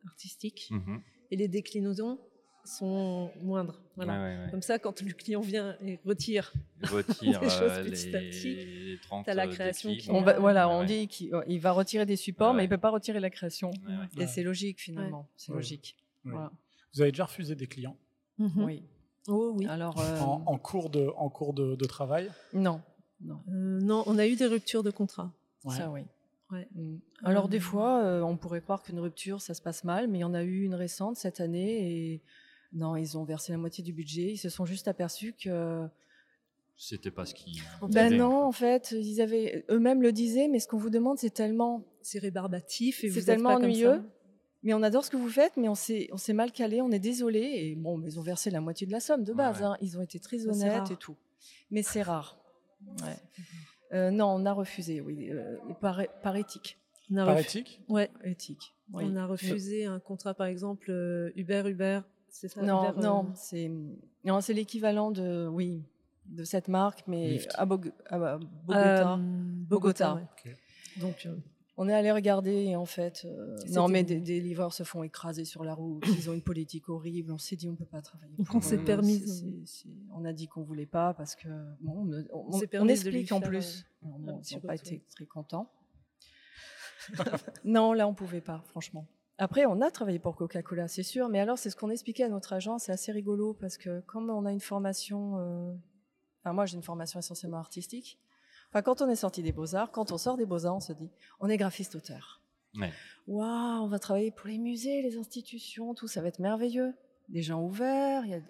artistique. Mhm. Et les déclinaisons sont moindres. Voilà. Ouais, ouais, ouais. Comme ça, quand le client vient et retire, Retire Des choses euh, petit à petit. 30 T'as la euh, création qui- On va- voilà, Ouais, on dit qu'il il va retirer des supports, Ouais, mais il peut pas retirer la création. Ouais, ouais. Et Ouais. c'est logique finalement. C'est logique. Ouais. Voilà. Vous avez déjà refusé des clients? Oui. Oh oui. Alors euh, en, en cours de, en cours de, de travail? Non, non, Euh, non, on a eu des ruptures de contrat. Ouais. ça oui. Ouais. Mm. Alors des fois, euh, on pourrait croire qu'une rupture, ça se passe mal, mais il y en a eu une récente cette année et non, ils ont versé la moitié du budget. Ils se sont juste aperçus que C'était pas ce qui. ben non, en fait, ils avaient eux-mêmes le disaient, mais ce qu'on vous demande, c'est tellement C'est rébarbatif et C'est vous êtes tellement pas comme ennuyeux. ça. Mais on adore ce que vous faites, mais on s'est, on s'est mal calé, on est désolé. Et bon, mais ils ont versé la moitié de la somme de base. ouais. hein. Ils ont été très c'est honnêtes rare. et tout. Mais c'est rare. Ouais. Euh, non, on a refusé, oui, euh, par, par éthique. On a, Par refu- éthique? Ouais, Éthique. oui. on a refusé un contrat, par exemple, euh, Uber, Uber, c'est ça Non, euh, non, c'est, non, c'est l'équivalent de, oui, de cette marque, mais à, Bog- à euh, Bogota. Bogota. Bogota. ouais. Donc, euh, On est allé regarder et en fait, euh, non, mais des, des livreurs se font écraser sur la route. Ils ont une politique horrible. On s'est dit, on peut pas travailler. On s'est permis. C'est- c'est- c'est- On a dit qu'on voulait pas parce que bon, on, on- On s'est on permis de explique en plus. euh, Non, ils n'ont pas été très contents. non, là, on pouvait pas, franchement. Après, on a travaillé pour Coca-Cola, c'est sûr, mais alors c'est ce qu'on expliquait à notre agent, c'est assez rigolo parce que comme on a une formation, euh, enfin moi j'ai une formation essentiellement artistique. Enfin, quand on est sorti des beaux-arts, quand on sort des beaux-arts, on se dit, on est graphiste-auteur. Ouais. Waouh, on va travailler pour les musées, les institutions, tout, ça va être merveilleux. Des gens ouverts, il y a,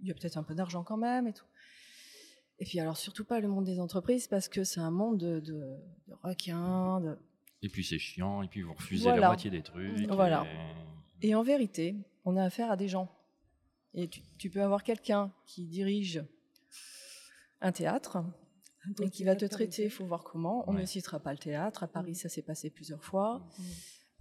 il y a peut-être un peu d'argent quand même et tout. Et puis alors surtout pas le monde des entreprises parce que c'est un monde de, de, de requins. De... Et puis c'est chiant, et puis vous refusez Voilà. la moitié des trucs. Voilà. et- Et en vérité, on a affaire à des gens. Et tu, tu peux avoir quelqu'un qui dirige un théâtre et qui va te traiter, il faut voir comment. On Ouais. ne citera pas le théâtre. À Paris, ça s'est passé plusieurs fois.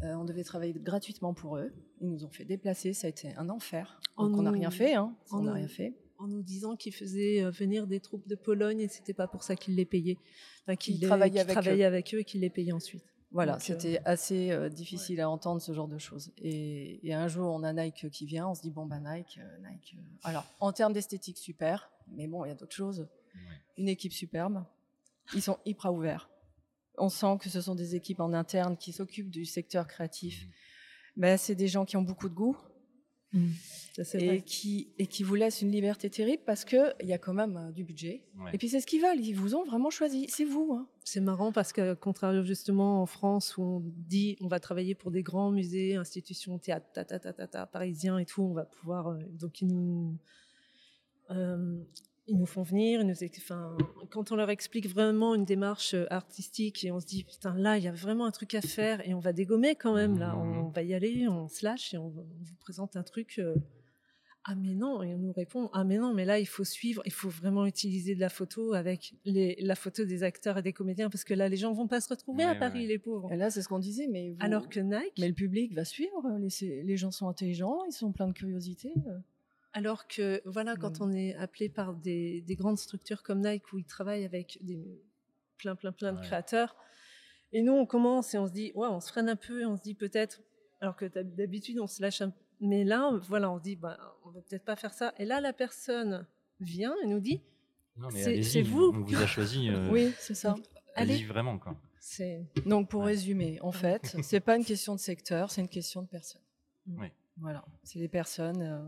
Euh, on devait travailler gratuitement pour eux. Ils nous ont fait déplacer. Ça a été un enfer. En Donc on n'a rien fait. Hein. en On n'a nous- rien fait. En nous disant qu'ils faisaient euh, venir des troupes de Pologne et c'était pas pour ça qu'ils les payaient. Enfin, qu'ils avec travaillaient avec eux et qu'ils les payaient ensuite. Voilà, Donc, euh, c'était assez euh, difficile à entendre ce genre de choses. Et, et un jour, on a Nike qui vient, on se dit bon bah Nike, euh, Nike. euh, Alors, en termes d'esthétique, super, mais bon, il y a d'autres choses. Ouais. Une équipe superbe. Ils sont hyper ouverts. On sent que ce sont des équipes en interne qui s'occupent du secteur créatif. Ben, c'est des gens qui ont beaucoup de goût Ça, c'est et vrai. qui, et qui vous laissent une liberté terrible parce qu'il y a quand même euh, du budget. Ouais. Et puis c'est ce qu'ils veulent, ils vous ont vraiment choisi. C'est vous. hein. C'est marrant parce que, contrairement justement en France où on dit on va travailler pour des grands musées, institutions, théâtres, ta, ta, ta, ta, ta, parisiens et tout, on va pouvoir. euh, donc ils nous, euh, ils nous font venir. Ils nous, ex- enfin, quand on leur explique vraiment une démarche euh, artistique et on se dit putain là il y a vraiment un truc à faire et on va dégommer quand même là, Mhm. on va y aller, on se lâche et on, on vous présente un truc. euh, ah mais non, et on nous répond ah mais non, mais là il faut suivre, il faut vraiment utiliser de la photo avec les, la photo des acteurs et des comédiens parce que là les gens vont pas se retrouver Ouais, à Paris ouais. les pauvres. Et là, c'est ce qu'on disait, mais vous- Alors que Nike, Mais le public va suivre. Les, les gens sont intelligents, ils sont pleins de curiosité. Alors que voilà quand Mm. on est appelé par des, des grandes structures comme Nike où ils travaillent avec des plein plein plein de créateurs et nous on commence et on se dit ouais on se freine un peu et on se dit peut-être alors que d'hab- d'habitude on se lâche un mais là voilà on se dit bah on va peut-être pas faire ça et là la personne vient et nous dit C'est- vous. On vous a choisi. euh, Oui, c'est ça. Allez-y allez vraiment, quoi. c'est Donc, pour Ouais. résumer, en fait, c'est pas une question de secteur, c'est une question de personne. Oui. Voilà, c'est des personnes. euh,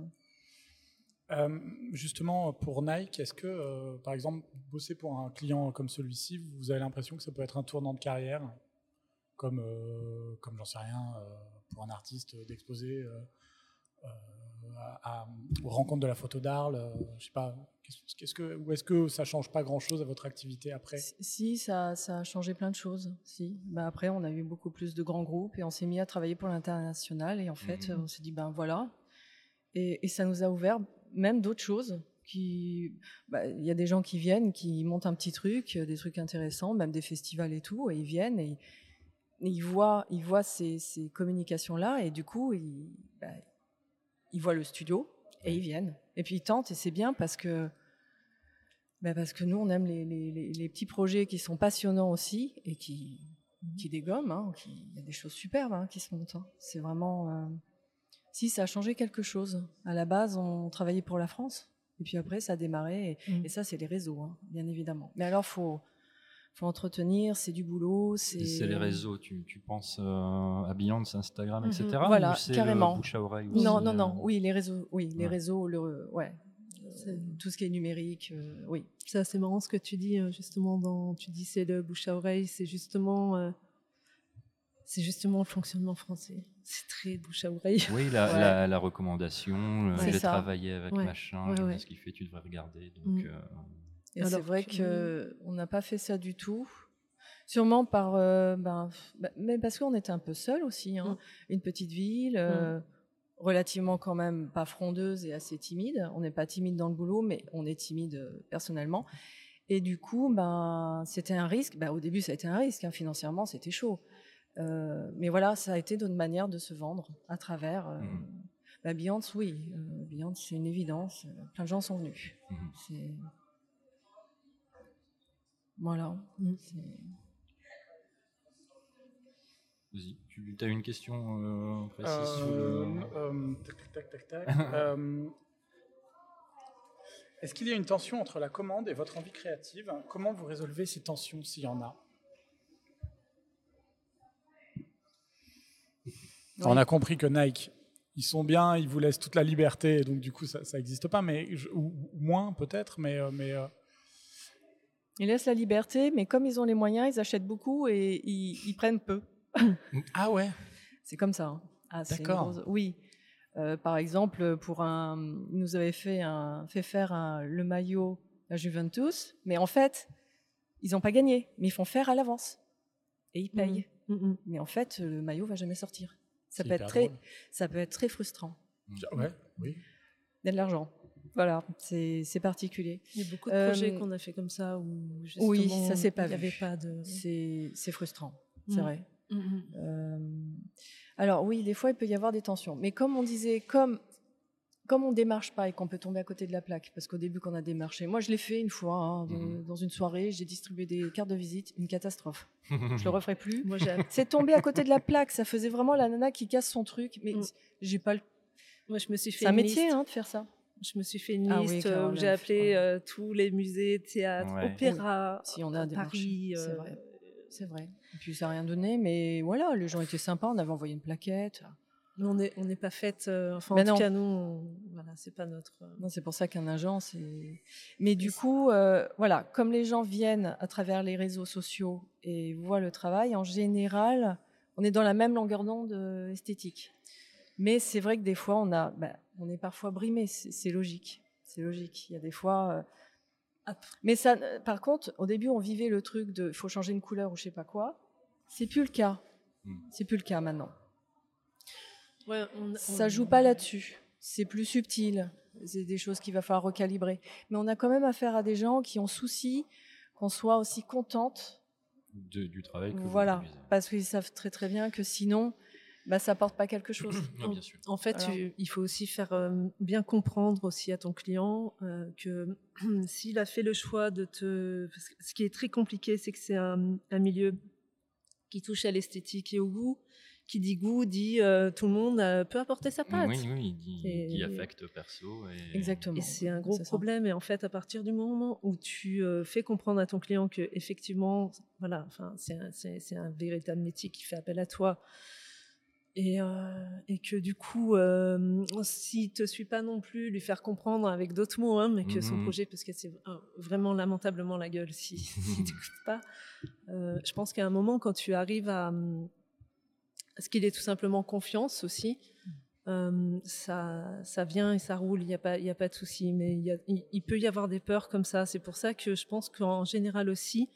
Euh, justement, pour Nike, est-ce que, euh, par exemple, bosser pour un client comme celui-ci, vous avez l'impression que ça peut être un tournant de carrière, comme, euh, comme j'en sais rien, pour un artiste d'exposer à- à- aux rencontres de la photo d'Arles, je sais pas, qu'est-ce que, ou est-ce que ça change pas grand-chose à votre activité après? Si- ça, ça a changé plein de choses. Si. Ben après, on a eu beaucoup plus de grands groupes et on s'est mis à travailler pour l'international. Et en fait, Mhm. on s'est dit, ben voilà. Et, et ça nous a ouvert même d'autres choses. qui- bah, Il y a des gens qui viennent, qui montent un petit truc, euh, des trucs intéressants, même des festivals et tout, et ils viennent et, et ils voient, ils voient ces, ces communications-là et du coup, ils, bah, ils voient le studio et ils viennent. Et puis ils tentent et c'est bien parce que bah parce que nous, on aime les, les- les- les petits projets qui sont passionnants aussi et qui, qui dégomment. hein, Il y a des choses superbes hein, qui se montent. hein. C'est vraiment. euh, Si, ça a changé quelque chose. À la base, on travaillait pour la France. Et puis après, ça a démarré. Et, Mm. et ça, c'est les réseaux, hein, bien évidemment. Mais alors, faut, faut entretenir, c'est du boulot. C'est C'est les réseaux, tu, tu penses euh, à Beyoncé, Instagram, etc. Voilà, ou c'est carrément. Le bouche à oreille aussi, Non, non, euh, non. Oui, les réseaux. Oui, les Ouais. réseaux. Le, ouais. C'est- Euh, Tout ce qui est numérique. euh, oui. C'est assez marrant ce que tu dis euh, justement dans tu dis c'est le bouche à oreille, c'est justement euh, c'est justement le fonctionnement français. C'est très bouche à oreille. Oui, la, Ouais. la, la recommandation, j'ai travaillé avec Ouais. machin, Ouais, ce qu'il fait, tu devrais regarder. Donc, Mm. euh, Et c'est vrai que- que on n'a pas fait ça du tout. Sûrement par, euh, ben, bah, mais parce qu'on était un peu seul aussi, hein. une petite ville, euh, relativement quand même pas frondeuse et assez timide. On n'est pas timide dans le boulot, mais on est timide personnellement. Et du coup, ben, c'était un risque. Ben, au début, ça a été un risque. hein. Financièrement, c'était chaud. Euh, mais voilà, ça a été notre manière de se vendre à travers. Euh, Mhm. bah, Beyoncé, oui. Euh, Beyoncé, c'est une évidence. Plein de gens sont venus. Mhm. C'est. Voilà. C'est- vas-y, tu as une question euh, précise sur Euh, le... euh, tac, tac, tac, tac. Euh, Est-ce qu'il y a une tension entre la commande et votre envie créative? Comment vous résolvez ces tensions s'il y en a? On a compris que Nike, ils sont bien, ils vous laissent toute la liberté, et donc du coup ça n'existe pas, mais je- ou, ou moins peut-être, mais, euh, mais euh, Ils laissent la liberté, mais comme ils ont les moyens, ils achètent beaucoup et ils, ils prennent peu. ah ouais? C'est comme ça. hein. Ah, D'accord. grosse- Oui. Euh, par exemple, pour un, ils nous avaient fait, un, fait faire un- le maillot la Juventus, mais en fait, ils n'ont pas gagné, mais ils font faire à l'avance et ils payent. Mm, mm. Mais en fait, le maillot va jamais sortir. Ça peut être très, drôle. ça peut être très frustrant. Ouais, oui. Il y a de l'argent. Voilà, c'est c'est particulier. Il y a beaucoup de Euh, projets qu'on a fait comme ça où justement, oui, ça s'est pas il n'y avait vu. pas de. C'est c'est frustrant, c'est Mm. vrai. Mm, mm. Euh, alors oui, des fois, il peut y avoir des tensions. Mais comme on disait, comme, comme on démarche pas et qu'on peut tomber à côté de la plaque, parce qu'au début qu'on a démarché, moi je l'ai fait une fois, hein, de- Mhm. dans une soirée, j'ai distribué des cartes de visite, une catastrophe. Je le referai plus. Moi, C'est tombé à côté de la plaque, ça faisait vraiment la nana qui casse son truc, mais Mm. j'ai pas le... Moi, je me suis fait C'est un métier hein, de faire ça. Je me suis fait une Ah liste euh, où j'ai appelé ouais. euh, tous les musées, théâtres, Ouais. opéras, Si on a des Paris. marchés, c'est euh, vrai. C'est vrai. Et puis ça n'a rien donné, mais voilà, les gens étaient sympas, on avait envoyé une plaquette. Mais on n'est on pas fait. euh, enfin, Mais en non. tout cas, nous, on- voilà, c'est pas notre. euh, Non, c'est pour ça qu'un agent, c'est. Mais du coup, euh, voilà, comme les gens viennent à travers les réseaux sociaux et voient le travail, en général, on est dans la même longueur d'onde euh, esthétique. Mais c'est vrai que des fois, on a, bah, on est parfois brimé. C'est logique. C'est logique. Il y a des fois. euh. Mais ça, par contre, au début, on vivait le truc de, faut changer une couleur ou je sais pas quoi. C'est plus le cas. Mm. C'est plus le cas maintenant. Ouais, on- Ça on- joue pas là-dessus. C'est plus subtil. C'est des choses qu'il va falloir recalibrer. Mais on a quand même affaire à des gens qui ont souci qu'on soit aussi contente. De- du travail que Voilà. Parce qu'ils savent très très bien que sinon, bah, ça porte pas quelque chose. Non, bien sûr. En fait, Alors. tu- il faut aussi faire euh, bien comprendre aussi à ton client euh, que s'il a fait le choix de te... ce qui est très compliqué, c'est que c'est un, un milieu qui touche à l'esthétique et au goût. Qui dit goût, dit euh, tout le monde euh, peut apporter sa patte. Oui, oui, il dit, Et- dit affect perso. Et... Exactement. Et c'est un gros ça. problème. Et en fait, à partir du moment où tu euh, fais comprendre à ton client que effectivement, voilà, enfin, c'est un, c'est- un véritable métier qui fait appel à toi. Et, euh, et que du coup, euh, s'il te suit pas non plus, lui faire comprendre avec d'autres mots, hein, mais que son Mhm. projet, parce que c'est vraiment lamentablement la gueule si, si tu n'écoutes pas. Euh, je pense qu'à un moment, quand tu arrives à, hum, à ce qu'il ait tout simplement confiance aussi, euh, ça, ça vient et ça roule, il n'y a, pas- a pas de souci. Mais il, peut y avoir des peurs comme ça. C'est pour ça que je pense qu'en général aussi,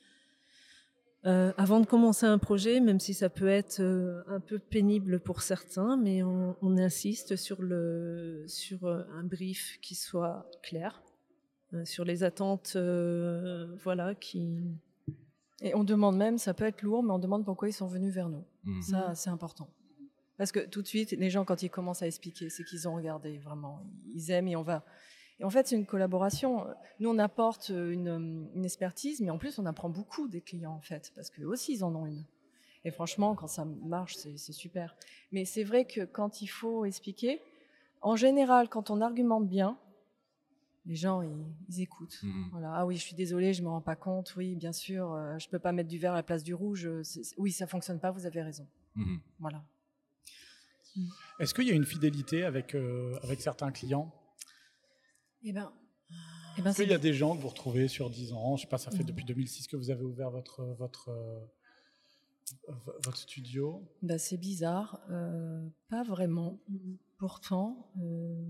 euh, avant de commencer un projet, même si ça peut être euh, un peu pénible pour certains, mais on, on insiste sur, le, sur un brief qui soit clair, sur les attentes, voilà, qui. Et on demande même, ça peut être lourd, mais on demande pourquoi ils sont venus vers nous. Mhm. Ça, c'est important. Parce que tout de suite, les gens, quand ils commencent à expliquer, c'est qu'ils ont regardé vraiment. Ils aiment et on va. Et en fait, c'est une collaboration. Nous, on apporte une, une expertise, mais en plus, on apprend beaucoup des clients, en fait, parce qu'eux aussi, ils en ont une. Et franchement, quand ça marche, c'est c'est super. Mais c'est vrai que quand il faut expliquer, en général, quand on argumente bien, les gens, ils, ils écoutent. Mhm. Voilà. Ah oui, je suis désolée, je me rends pas compte. Oui, bien sûr, euh, je peux pas mettre du vert à la place du rouge. C'est- Oui, ça fonctionne pas. Vous avez raison. Mhm. Voilà. Est-ce qu'il y a une fidélité avec, euh, avec certains clients? Eh ben, eh ben Est-ce qu'il y a des gens que vous retrouvez sur 10 ans? Je sais pas, ça fait Mhm. depuis 2006 que vous avez ouvert votre, votre, euh, votre studio. bah, c'est bizarre. Euh, pas vraiment. Pourtant, euh,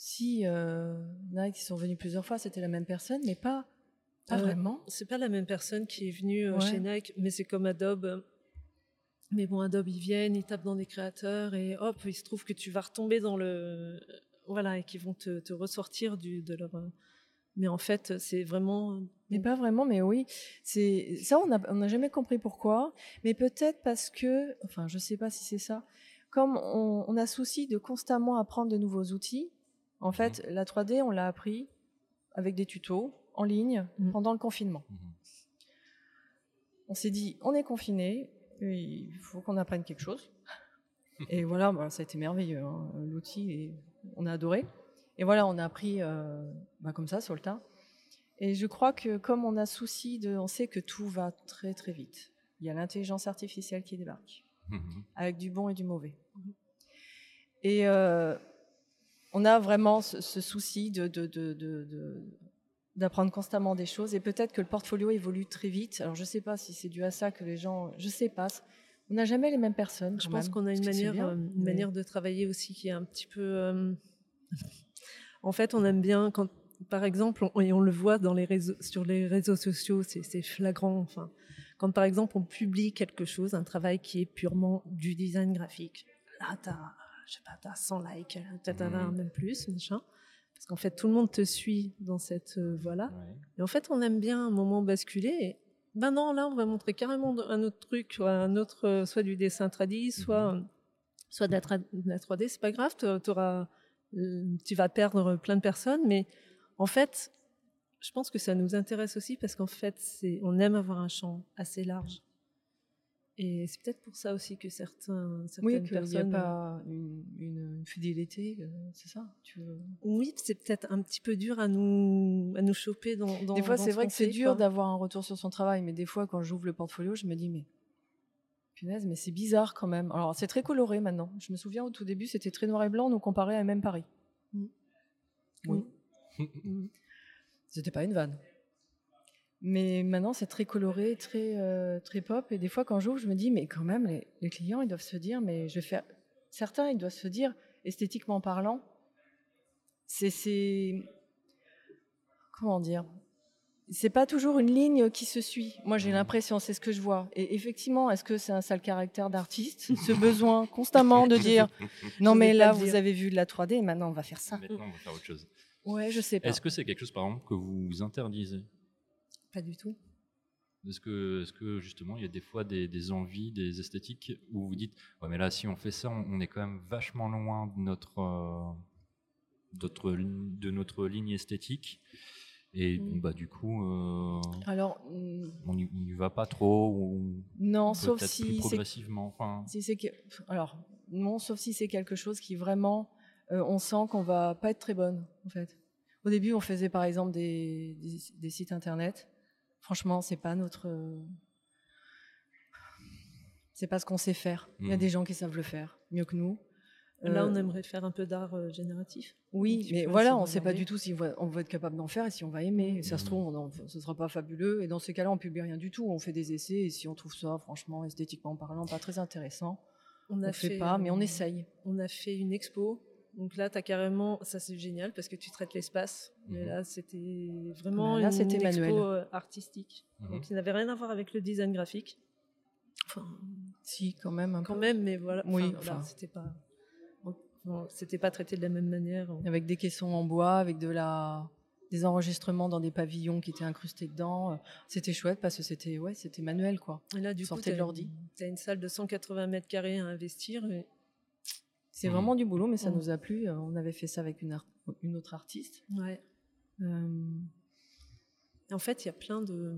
si euh, il y en a qui sont venus plusieurs fois, c'était la même personne, mais pas, pas Euh, vraiment. C'est pas la même personne qui est venue euh, Ouais. chez Nike, mais c'est comme Adobe. Mais bon, Adobe, ils viennent, ils tapent dans des créateurs et hop, il se trouve que tu vas retomber dans le. Voilà, et qu'ils vont te, te ressortir du, de leur. euh, Mais en fait, c'est vraiment. Mais pas vraiment, mais oui. C'est ça, on n'a on jamais compris pourquoi. Mais peut-être parce que, enfin, je sais pas si c'est ça. Comme on, on a souci de constamment apprendre de nouveaux outils, en fait, la 3D, on l'a appris avec des tutos en ligne Mhm. pendant le confinement. Mhm. On s'est dit, on est confiné, il faut qu'on apprenne quelque chose. Et voilà, bah, ça a été merveilleux. hein. L'outil, on a adoré. Et voilà, on a appris euh, bah, comme ça sur le tas. Et je crois que comme on a souci de, on sait que tout va très très vite. Il y a l'intelligence artificielle qui débarque Mhm. avec du bon et du mauvais. Et euh, on a vraiment ce, ce souci de, de- de- de- de- d'apprendre constamment des choses. Et peut-être que le portfolio évolue très vite. Alors je ne sais pas si c'est dû à ça que les gens, je sais pas. On n'a jamais les mêmes personnes. Je pense qu'on a une manière, bien, euh, une mais- manière de travailler aussi qui est un petit peu. euh, En fait, on aime bien quand par exemple, on, et on le voit dans les réseaux, sur les réseaux sociaux, c'est flagrant. Enfin, quand par exemple on publie quelque chose, un travail qui est purement du design graphique, là, tu as, je sais pas, as 100 likes, peut-être mmh. même plus, machin. Parce qu'en fait, tout le monde te suit dans cette euh, voie-là. Et en fait, on aime bien un moment basculer. Et, ben non, là, on va montrer carrément un autre truc, soit, un autre, euh, soit du dessin tradit, soit, mmh soit de la, 3D. C'est pas grave, auras, euh, tu vas perdre plein de personnes. Mais en fait, je pense que ça nous intéresse aussi parce qu'en fait, on aime avoir un champ assez large. Et c'est peut-être pour ça aussi que certains, certaines oui, n'y a pas une, une, fidélité, euh, c'est ça tu veux... Oui, c'est peut-être un petit peu dur à nous, à nous choper dans, dans Des fois, c'est vrai que c'est dur d'avoir un retour sur son travail, mais des fois, quand j'ouvre le portfolio, je me dis, mais punaise, mais c'est bizarre quand même. Alors, c'est très coloré maintenant. Je me souviens, au tout début, c'était très noir et blanc, nous comparait à même Paris. Mm. Oui. Mm. C'était pas une vanne. Mais maintenant, c'est très coloré, très, euh, très pop. Et des fois, quand j'ouvre, je me dis, mais quand même, les, clients, ils doivent se dire, mais je vais faire. Certains, ils doivent se dire, esthétiquement parlant, c'est. Comment dire c'est pas toujours une ligne qui se suit. Moi, j'ai l'impression, c'est ce que je vois. Et effectivement, est-ce que c'est un sale caractère d'artiste, ce besoin constamment de dire non, mais là, vous avez vu de la 3D, maintenant on va faire ça. Maintenant, on va faire autre chose. Ouais, je sais pas. Est-ce que c'est quelque chose, par exemple, que vous interdisez? Pas du tout. Est-ce que, est que justement il y a des fois des, envies, des esthétiques où vous dites ouais mais là si on fait ça on, est quand même vachement loin de notre, euh, de notre ligne esthétique et mm. bah du coup euh, alors on n'y va pas trop ou non sauf si progressivement enfin si c'est que alors non sauf si c'est quelque chose qui vraiment euh, on sent qu'on va pas être très bonne en fait au début on faisait par exemple des, des sites internet Franchement, c'est pas notre. C'est pas ce qu'on sait faire. Il y a mmh. des gens qui savent le faire mieux que nous. Là, on euh, aimerait faire un peu d'art euh, génératif. Oui, mais voilà, on ne sait pas du tout si on va, être capable d'en faire et si on va aimer. ça se trouve, ce ne sera pas fabuleux. Et dans ces cas-là, on publie rien du tout. On fait des essais et si on trouve ça, franchement, esthétiquement parlant, pas très intéressant, on ne fait, pas, mais on essaye. On a fait une expo donc là, tu as carrément, ça c'est génial parce que tu traites l'espace. Mais mhm. là, c'était vraiment là, une, expo euh, artistique. Mhm. Donc il n'avait rien à voir avec le design graphique. Enfin, si, quand même. quand même, mais voilà. Oui, enfin, c'était pas, c'était pas traité de la même manière. Avec des caissons en bois, avec de la, des enregistrements dans des pavillons qui étaient incrustés dedans. C'était chouette parce que c'était, ouais, c'était manuel quoi. Et là, du coup, tu as une salle de 180 mètres carrés à investir. C'est vraiment du boulot, mais ça nous a plu. Euh, on avait fait ça avec une, une autre artiste. Ouais. Euh, en fait, il y a plein de.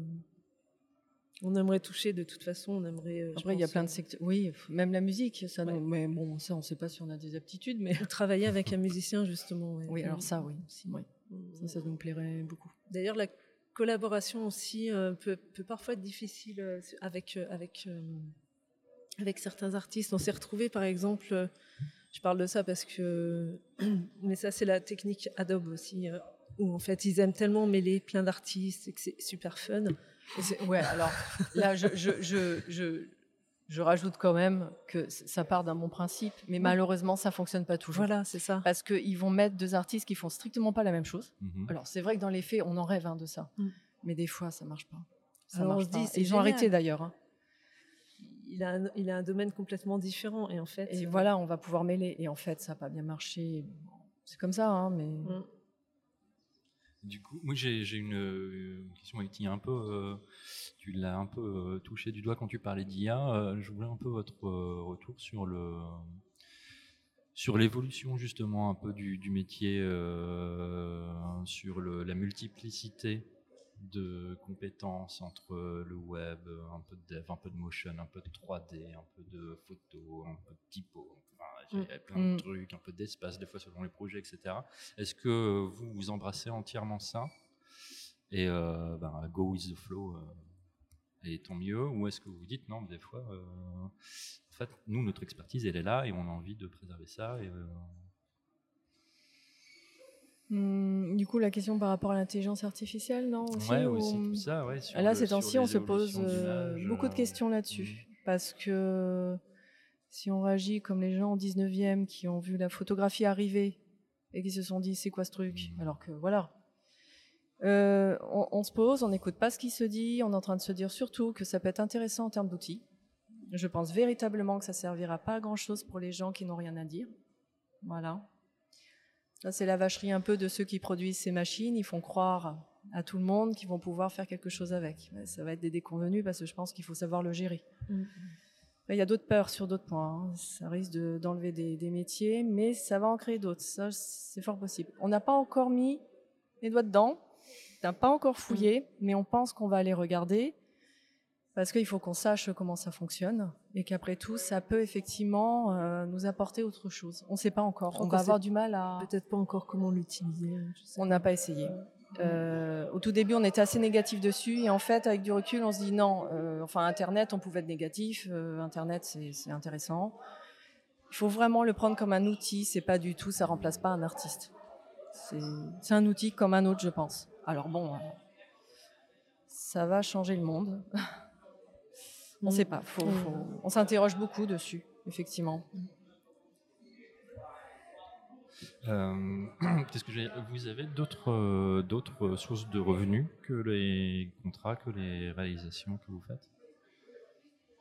On aimerait toucher de toute façon, on aimerait. Euh, Après, il y a plein de secteurs. Oui, même la musique, ça. Mais bon, ça, on ne sait pas si on a des aptitudes, mais. Travailler avec un musicien, justement. Oui, alors ça, oui. Ça, ça nous plairait beaucoup. D'ailleurs, la collaboration aussi peut, peut, parfois être difficile avec avec avec certains artistes. On s'est retrouvé, par exemple je parle de ça parce que, mais ça c'est la technique Adobe aussi, euh, où en fait ils aiment tellement mêler plein d'artistes et que c'est super fun. Ouais, alors là je, je, je, je, rajoute quand même que ça part d'un bon principe, mais malheureusement ça fonctionne pas toujours. Voilà, c'est ça. Parce qu'ils vont mettre deux artistes qui font strictement pas la même chose. Mhm. Alors c'est vrai que dans les faits on en rêve hein, de ça, mm. mais des fois ça marche pas. Ça marche pas. Dit, ils ont arrêté d'ailleurs. Hein il a, un, il a un domaine complètement différent. Et en fait. Et voilà, on va pouvoir mêler. Et en fait, ça n'a pas bien marché. C'est comme ça, hein, mais. Mm. Du coup, moi j'ai une, question qui un peu, euh, tu l'as un peu euh, touché du doigt quand tu parlais d'IA. Euh, je voulais un peu votre retour sur le, sur l'évolution justement un peu du, du métier, sur le, la multiplicité de compétences entre le web, un peu de dev, un peu de motion, un peu de 3D, un peu de photo, un peu de typo, enfin, mm. plein de mm. trucs, un peu d'espace, des fois selon les projets, etc. Est-ce que vous vous embrassez entièrement ça? Et euh, ben, go with the flow euh, et tant mieux Ou est-ce que vous vous dites non, des fois, euh, en fait, nous, notre expertise, elle est là et on a envie de préserver ça et Mmh, du coup, la question par rapport à l'intelligence artificielle, non aussi, ouais, aussi tout ça. Ouais, Là, ces temps-ci, on se pose euh, beaucoup de questions euh, là-dessus. Mmh. Parce que si on réagit comme les gens au 19e qui ont vu la photographie arriver et qui se sont dit c'est quoi ce truc? Mmh. Alors que voilà, Euh, on, on se pose, on n'écoute pas ce qui se dit, on est en train de se dire surtout que ça peut être intéressant en termes d'outils. Je pense véritablement que ça servira pas à grand chose pour les gens qui n'ont rien à dire. Voilà. Ça, c'est la vacherie un peu de ceux qui produisent ces machines. Ils font croire à tout le monde qu'ils vont pouvoir faire quelque chose avec. Mais ça va être des déconvenus parce que je pense qu'il faut savoir le gérer. Mm. Il y a d'autres peurs sur d'autres points. hein. Ça risque de- d'enlever des, des métiers, mais ça va en créer d'autres. Ça, c'est fort possible. On n'a pas encore mis les doigts dedans. On n'a pas encore fouillé, mais on pense qu'on va aller regarder parce qu'il faut qu'on sache comment ça fonctionne et qu'après tout, ça peut effectivement euh, nous apporter autre chose. On ne sait pas encore. On va avoir du mal à. Peut-être pas encore comment l'utiliser. hein, On n'a pas essayé. Euh, au tout début, on était assez négatif dessus, et en fait, avec du recul, on se dit non. euh, enfin, Internet, on pouvait être négatif. euh, Internet, c'est intéressant. Il faut vraiment le prendre comme un outil. C'est pas du tout, ça remplace pas un artiste. C'est un outil comme un autre, je pense. Alors bon, ça va changer le monde. on ne Mm. sait pas. Faut- faut- on s'interroge beaucoup dessus, effectivement. Euh, Qu'est-ce que j'ai Vous avez d'autres euh, d'autres sources de revenus que les contrats, que les réalisations que vous faites?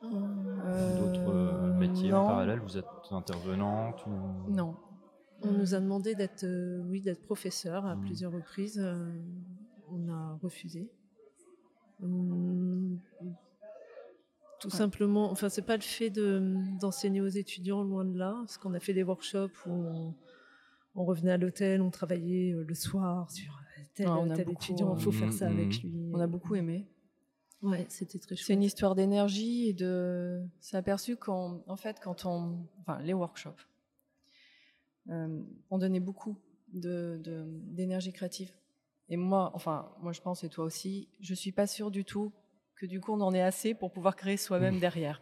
D'autres euh, métiers en parallèle Vous êtes intervenante ou... Non. On nous a demandé d'être, euh, oui, d'être professeur à Mm. plusieurs reprises. euh, on a refusé. Hum, tout Ouais. simplement, enfin, c'est pas le fait de, d'enseigner aux étudiants, loin de là, parce qu'on a fait des workshops où on, on revenait à l'hôtel, on travaillait euh, le soir sur euh, tel, Ouais, on a tel beaucoup, étudiant, il faut euh, faire ça mm, avec mm. lui. On a beaucoup aimé. Ouais, c'était très C'est une histoire d'énergie et de. C'est aperçu qu'en en fait, quand on. Enfin, les workshops, euh, on donnait beaucoup de- de- d'énergie créative. Et moi, enfin, moi je pense, et toi aussi, je suis pas sûre du tout que du coup on en ait assez pour pouvoir créer soi-même derrière.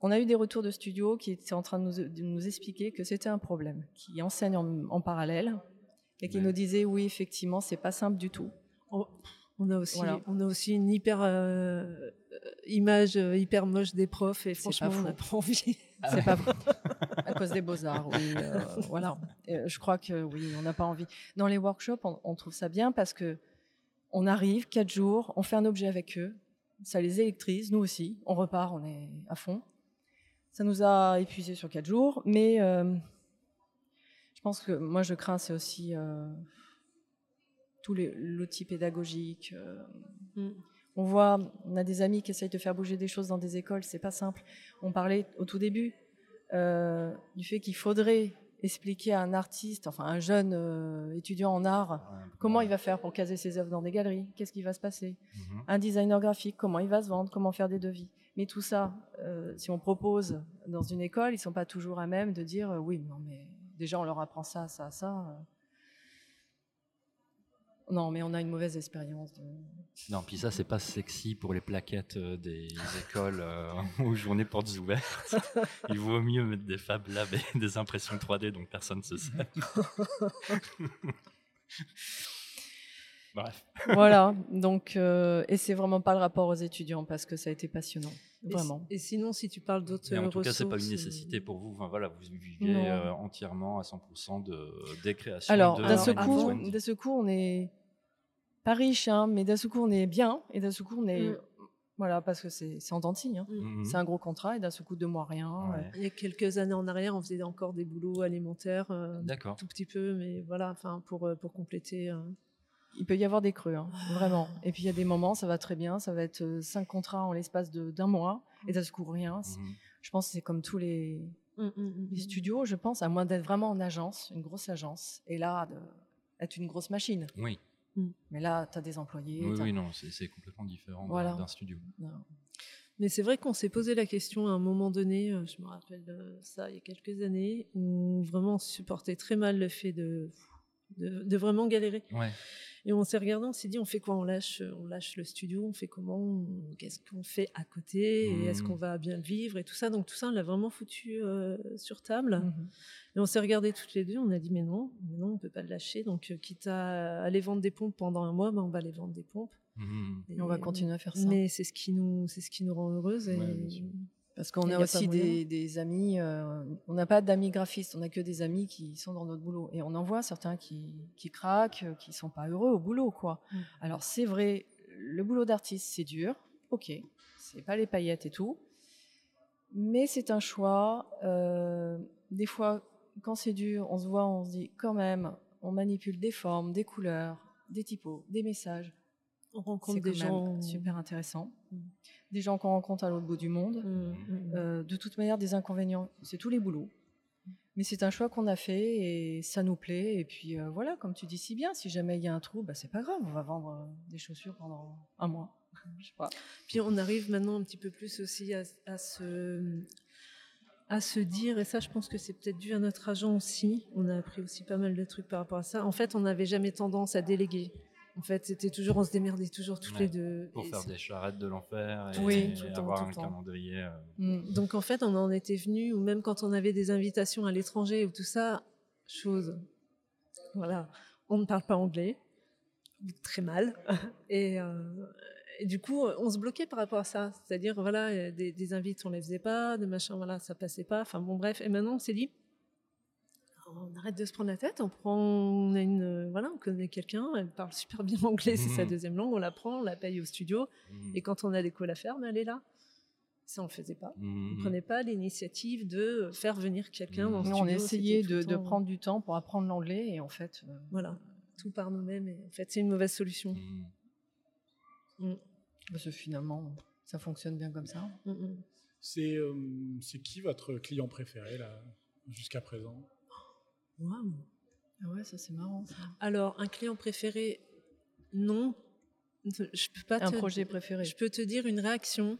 On a eu des retours de studios qui étaient en train de nous, de nous expliquer que c'était un problème, qui enseignent en, en parallèle et qui Ouais. nous disaient oui, effectivement, c'est pas simple du tout. On, on a aussi, Voilà. on a aussi une hyper euh, image euh, hyper moche des profs et C'est franchement, pas on n'a pas envie. C'est pas vrai. à cause des beaux-arts, oui. euh, voilà. Je crois que oui, on n'a pas envie. Dans les workshops, on, on trouve ça bien parce que on arrive, quatre jours, on fait un objet avec eux, ça les électrise, nous aussi, on repart, on est à fond. Ça nous a épuisés sur quatre jours, mais euh, je pense que moi je crains, c'est aussi euh, tout les- l'outil pédagogique. euh, Mm. on voit, on a des amis qui essayent de faire bouger des choses dans des écoles, c'est pas simple. On parlait au tout début euh, du fait qu'il faudrait expliquer à un artiste, enfin un jeune euh, étudiant en art, comment il va faire pour caser ses œuvres dans des galeries, qu'est-ce qui va se passer. Mhm. Un designer graphique, comment il va se vendre, comment faire des devis. Mais tout ça, euh, si on propose dans une école, ils sont pas toujours à même de dire euh, oui, non mais déjà on leur apprend ça, ça, ça. Non, mais on a une mauvaise expérience. de- Non, puis ça, c'est pas sexy pour les plaquettes euh, des écoles euh, aux journées portes ouvertes. Il vaut mieux mettre des Fab Labs et des impressions 3D dont personne ne se sert. Bref. voilà. Donc, euh, et c'est vraiment pas le rapport aux étudiants parce que ça a été passionnant, vraiment. Et, sinon, si tu parles d'autres Et en tout cas, c'est pas une ressources, nécessité euh, pour vous. Enfin, voilà, vous vivez euh, entièrement à 100% de, des créations. Alors, d'un seul coup, on est pas riche, hein, mais d'un seul coup, on est bien, et d'un seul coup, on est Mm. voilà parce que c'est en dentille. Hein. Mhm. C'est un gros contrat, et d'un seul coup, deux mois rien. Ouais. Il y a quelques années en arrière, on faisait encore des boulots alimentaires, euh, D'accord. tout petit peu, mais voilà, enfin pour pour compléter. euh. Il peut y avoir des creux, hein, vraiment. Et puis il y a des moments, ça va très bien, ça va être euh, cinq contrats en l'espace de- d'un mois, et d'un seul coup rien. Mhm. Je pense que c'est comme tous les, Mm, mm, mm, les studios, je pense, à moins d'être vraiment en agence, une grosse agence, et là, de- être une grosse machine. Oui, Mais là, tu as des employés. oui, oui, non, c'est complètement différent d'un- Voilà. d'un studio. Non. Mais c'est vrai qu'on s'est posé la question à un moment donné, euh, je me rappelle de ça il y a quelques années, où vraiment on supportait très mal le fait de, de, de vraiment galérer. Ouais. Et on s'est regardé, on s'est dit, on fait quoi? On lâche, on lâche le studio, on fait comment? Qu'est-ce qu'on fait à côté? Et est-ce Mhm. qu'on va bien le vivre? Et tout ça. Donc tout ça, on l'a vraiment foutu euh, sur table. Mhm. Et on s'est regardé toutes les deux, on a dit, mais non, mais non, on peut pas le lâcher. Donc euh, quitte à aller vendre des pompes pendant un mois, ben, on va aller vendre des pompes. Mhm. Et on va continuer à faire ça. Mais c'est ce qui nous, c'est ce qui nous rend heureuse. Et, Ouais. Parce qu'on a aussi des, des amis, euh, on n'a pas d'amis graphistes, on n'a que des amis qui sont dans notre boulot. Et on en voit certains qui, qui craquent, euh, qui sont pas heureux au boulot, quoi. Mm. Alors c'est vrai, le boulot d'artiste, c'est dur, ok, c'est pas les paillettes et tout, mais c'est un choix. euh, des fois, quand c'est dur, on se voit, on se dit quand même, on manipule des formes, des couleurs, des typos, des messages. On rencontre des gens super intéressant. Mm. Des gens qu'on rencontre à l'autre bout du monde. Mm, mm. Euh, de toute manière, des inconvénients, c'est tous les boulots. Mais c'est un choix qu'on a fait et ça nous plaît. Et puis euh, voilà, comme tu dis si bien, si jamais il y a un trou, bah, c'est pas grave, on va vendre euh, des chaussures pendant un mois. Je sais pas. Puis on arrive maintenant un petit peu plus aussi à, à se à se dire, et ça je pense que c'est peut-être dû à notre agent aussi, on a appris aussi pas mal de trucs par rapport à ça. En fait, on n'avait jamais tendance à déléguer. En fait, c'était toujours, on se démerdait toujours toutes Ouais, les deux. Pour Et faire des charrettes de l'enfer et, Oui, et temps, avoir un temps. calendrier. euh, Mm. Donc en fait, on en était venu, ou même quand on avait des invitations à l'étranger ou tout ça, chose. Voilà, on ne parle pas anglais, très mal, et, euh, et du coup, on se bloquait par rapport à ça. C'est-à-dire, voilà, des, des invites, on les faisait pas, des machins, voilà, ça passait pas. Enfin bon, bref. Et maintenant, on s'est dit, on arrête de se prendre la tête, on prend, on a une, euh, voilà, on connaît quelqu'un, elle parle super bien anglais, c'est sa Mhm. deuxième langue, on la prend, on la paye au studio, mm, et quand on a des calls à faire, ben, elle est là. Ça, on le faisait pas. On mm, ne prenait pas l'initiative de faire venir quelqu'un dans le Nous, studio. on essayait de, prendre du temps pour apprendre l'anglais et en fait, euh, Voilà, tout par nous-mêmes. Et en fait, c'est une mauvaise solution. parce que finalement, ça fonctionne bien comme ça. C'est euh, c'est qui votre client préféré là jusqu'à présent? Waouh. Ah ouais, ça c'est marrant. ça. Alors, un client préféré, non. Je peux pas Un te- projet préféré. Je peux te dire une réaction.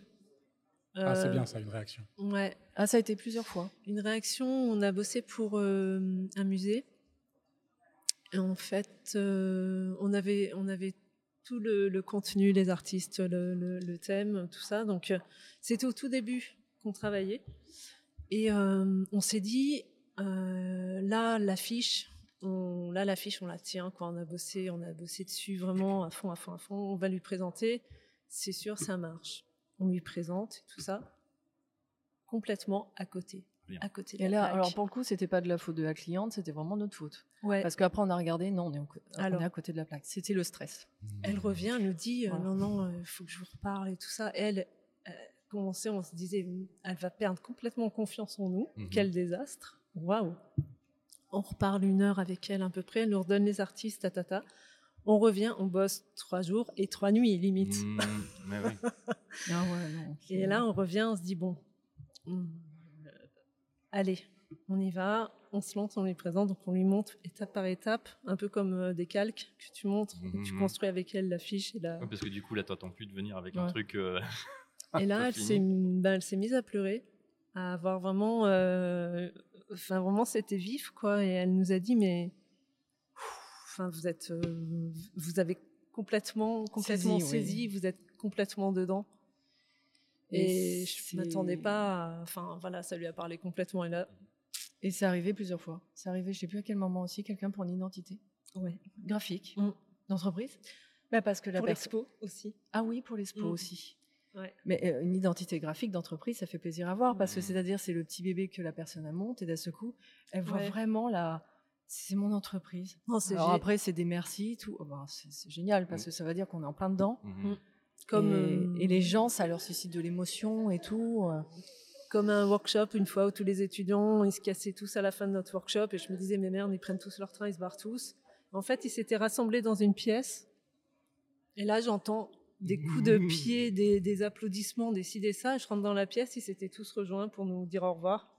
Ah, c'est Euh, bien ça, une réaction. Ouais, Ah, ça a été plusieurs fois. une réaction. On a bossé pour euh, un musée. Et en fait, euh, on avait, on avait tout le, le contenu, les artistes, le, le- le thème, tout ça. Donc, euh, c'était au tout début qu'on travaillait. Et euh, on s'est dit, là, l'affiche, on, là, l'affiche, on la tient. Quoi. On a bossé, on a bossé dessus vraiment à fond, à fond, à fond. On va lui présenter. C'est sûr, ça marche. On lui présente tout ça. Complètement à côté. Bien. À côté de Et la là, plaque. alors pour le coup, c'était pas de la faute de la cliente, c'était vraiment notre faute. Ouais. Parce qu'après, on a regardé, non, on est, au on est à côté de la plaque. C'était le stress. Elle revient, elle nous dit euh, Voilà. non non, il faut que je vous reparle et tout ça. Elle euh, commençait, on se disait elle va perdre complètement confiance en nous. Mhm. Quel désastre. Waouh. On reparle une heure avec elle à peu près, elle nous redonne les artistes, tatata. On revient, on bosse trois jours et trois nuits limite. Mm, mais oui. Ah ouais, non. Et là, on revient, on se dit bon, euh, allez, on y va, on se lance, on lui présente, donc on lui montre étape par étape, un peu comme euh, des calques que tu montres, tu Mhm. construis avec elle l'affiche et la, Ouais, parce que du coup, là, t'attends plus de venir avec un truc. euh, Et là, pas elle s'est, ben, mise à pleurer, à avoir vraiment, euh, enfin vraiment, c'était vif, quoi. Et elle nous a dit, mais, enfin, vous êtes, euh, vous avez complètement, complètement Saisi, saisi, oui. vous êtes complètement dedans. Et, Et je m'attendais pas, à- enfin voilà, ça lui a parlé complètement. Et là, Et c'est arrivé plusieurs fois. C'est arrivé, je sais plus à quel moment aussi, quelqu'un pour une identité ouais. graphique Mm. d'entreprise. Bah parce que la Pour l'expo aussi. Ah oui, pour l'expo Mm. aussi. Ouais. Mais euh, une identité graphique d'entreprise, ça fait plaisir à voir parce que Mm. c'est-à-dire c'est le petit bébé que la personne a monte et d'un seul coup, elle voit Ouais. vraiment la. C'est mon entreprise. Non, c'est Alors gé- après, c'est des merci, tout. Oh, bah, c'est c'est génial parce Mm. que ça veut dire qu'on est en plein dedans. mhm. comme, et, euh, et les gens, ça leur suscite de l'émotion et tout. euh. comme un workshop une fois où tous les étudiants ils se cassaient tous à la fin de notre workshop et je me disais mais merde ils prennent tous leur train ils se barrent tous en fait ils s'étaient rassemblés dans une pièce et là j'entends des coups de pied des, des applaudissements des ci des ça je rentre dans la pièce ils s'étaient tous rejoints pour nous dire au revoir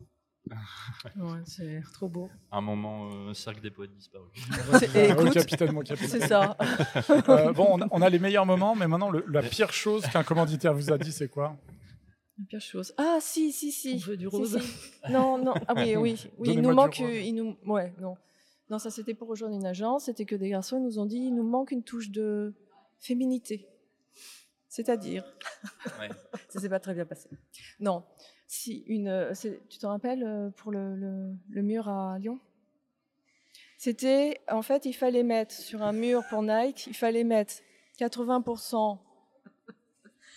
Ouais, c'est trop beau Un moment, euh, cercle des poètes disparus. C'est- Ah, oui, écoute, capitaine, mon capitaine. c'est ça. Euh, bon, on a, on a les meilleurs moments, mais maintenant, le- la pire chose qu'un commanditaire vous a dit, c'est quoi? La pire chose. Ah si, si, si. On veut du rose. si. Non, non. Ah oui, oui. oui il nous manque. euh, Il nous... Ouais, non. Non, ça c'était pour rejoindre une agence. C'était que des garçons nous ont dit il nous manque une touche de féminité. C'est-à-dire. Ouais. Ça s'est pas très bien passé. Non. Si une, tu te rappelles euh, pour le, le, le mur à Lyon? C'était, en fait, il fallait mettre sur un mur pour Nike, il fallait mettre 80%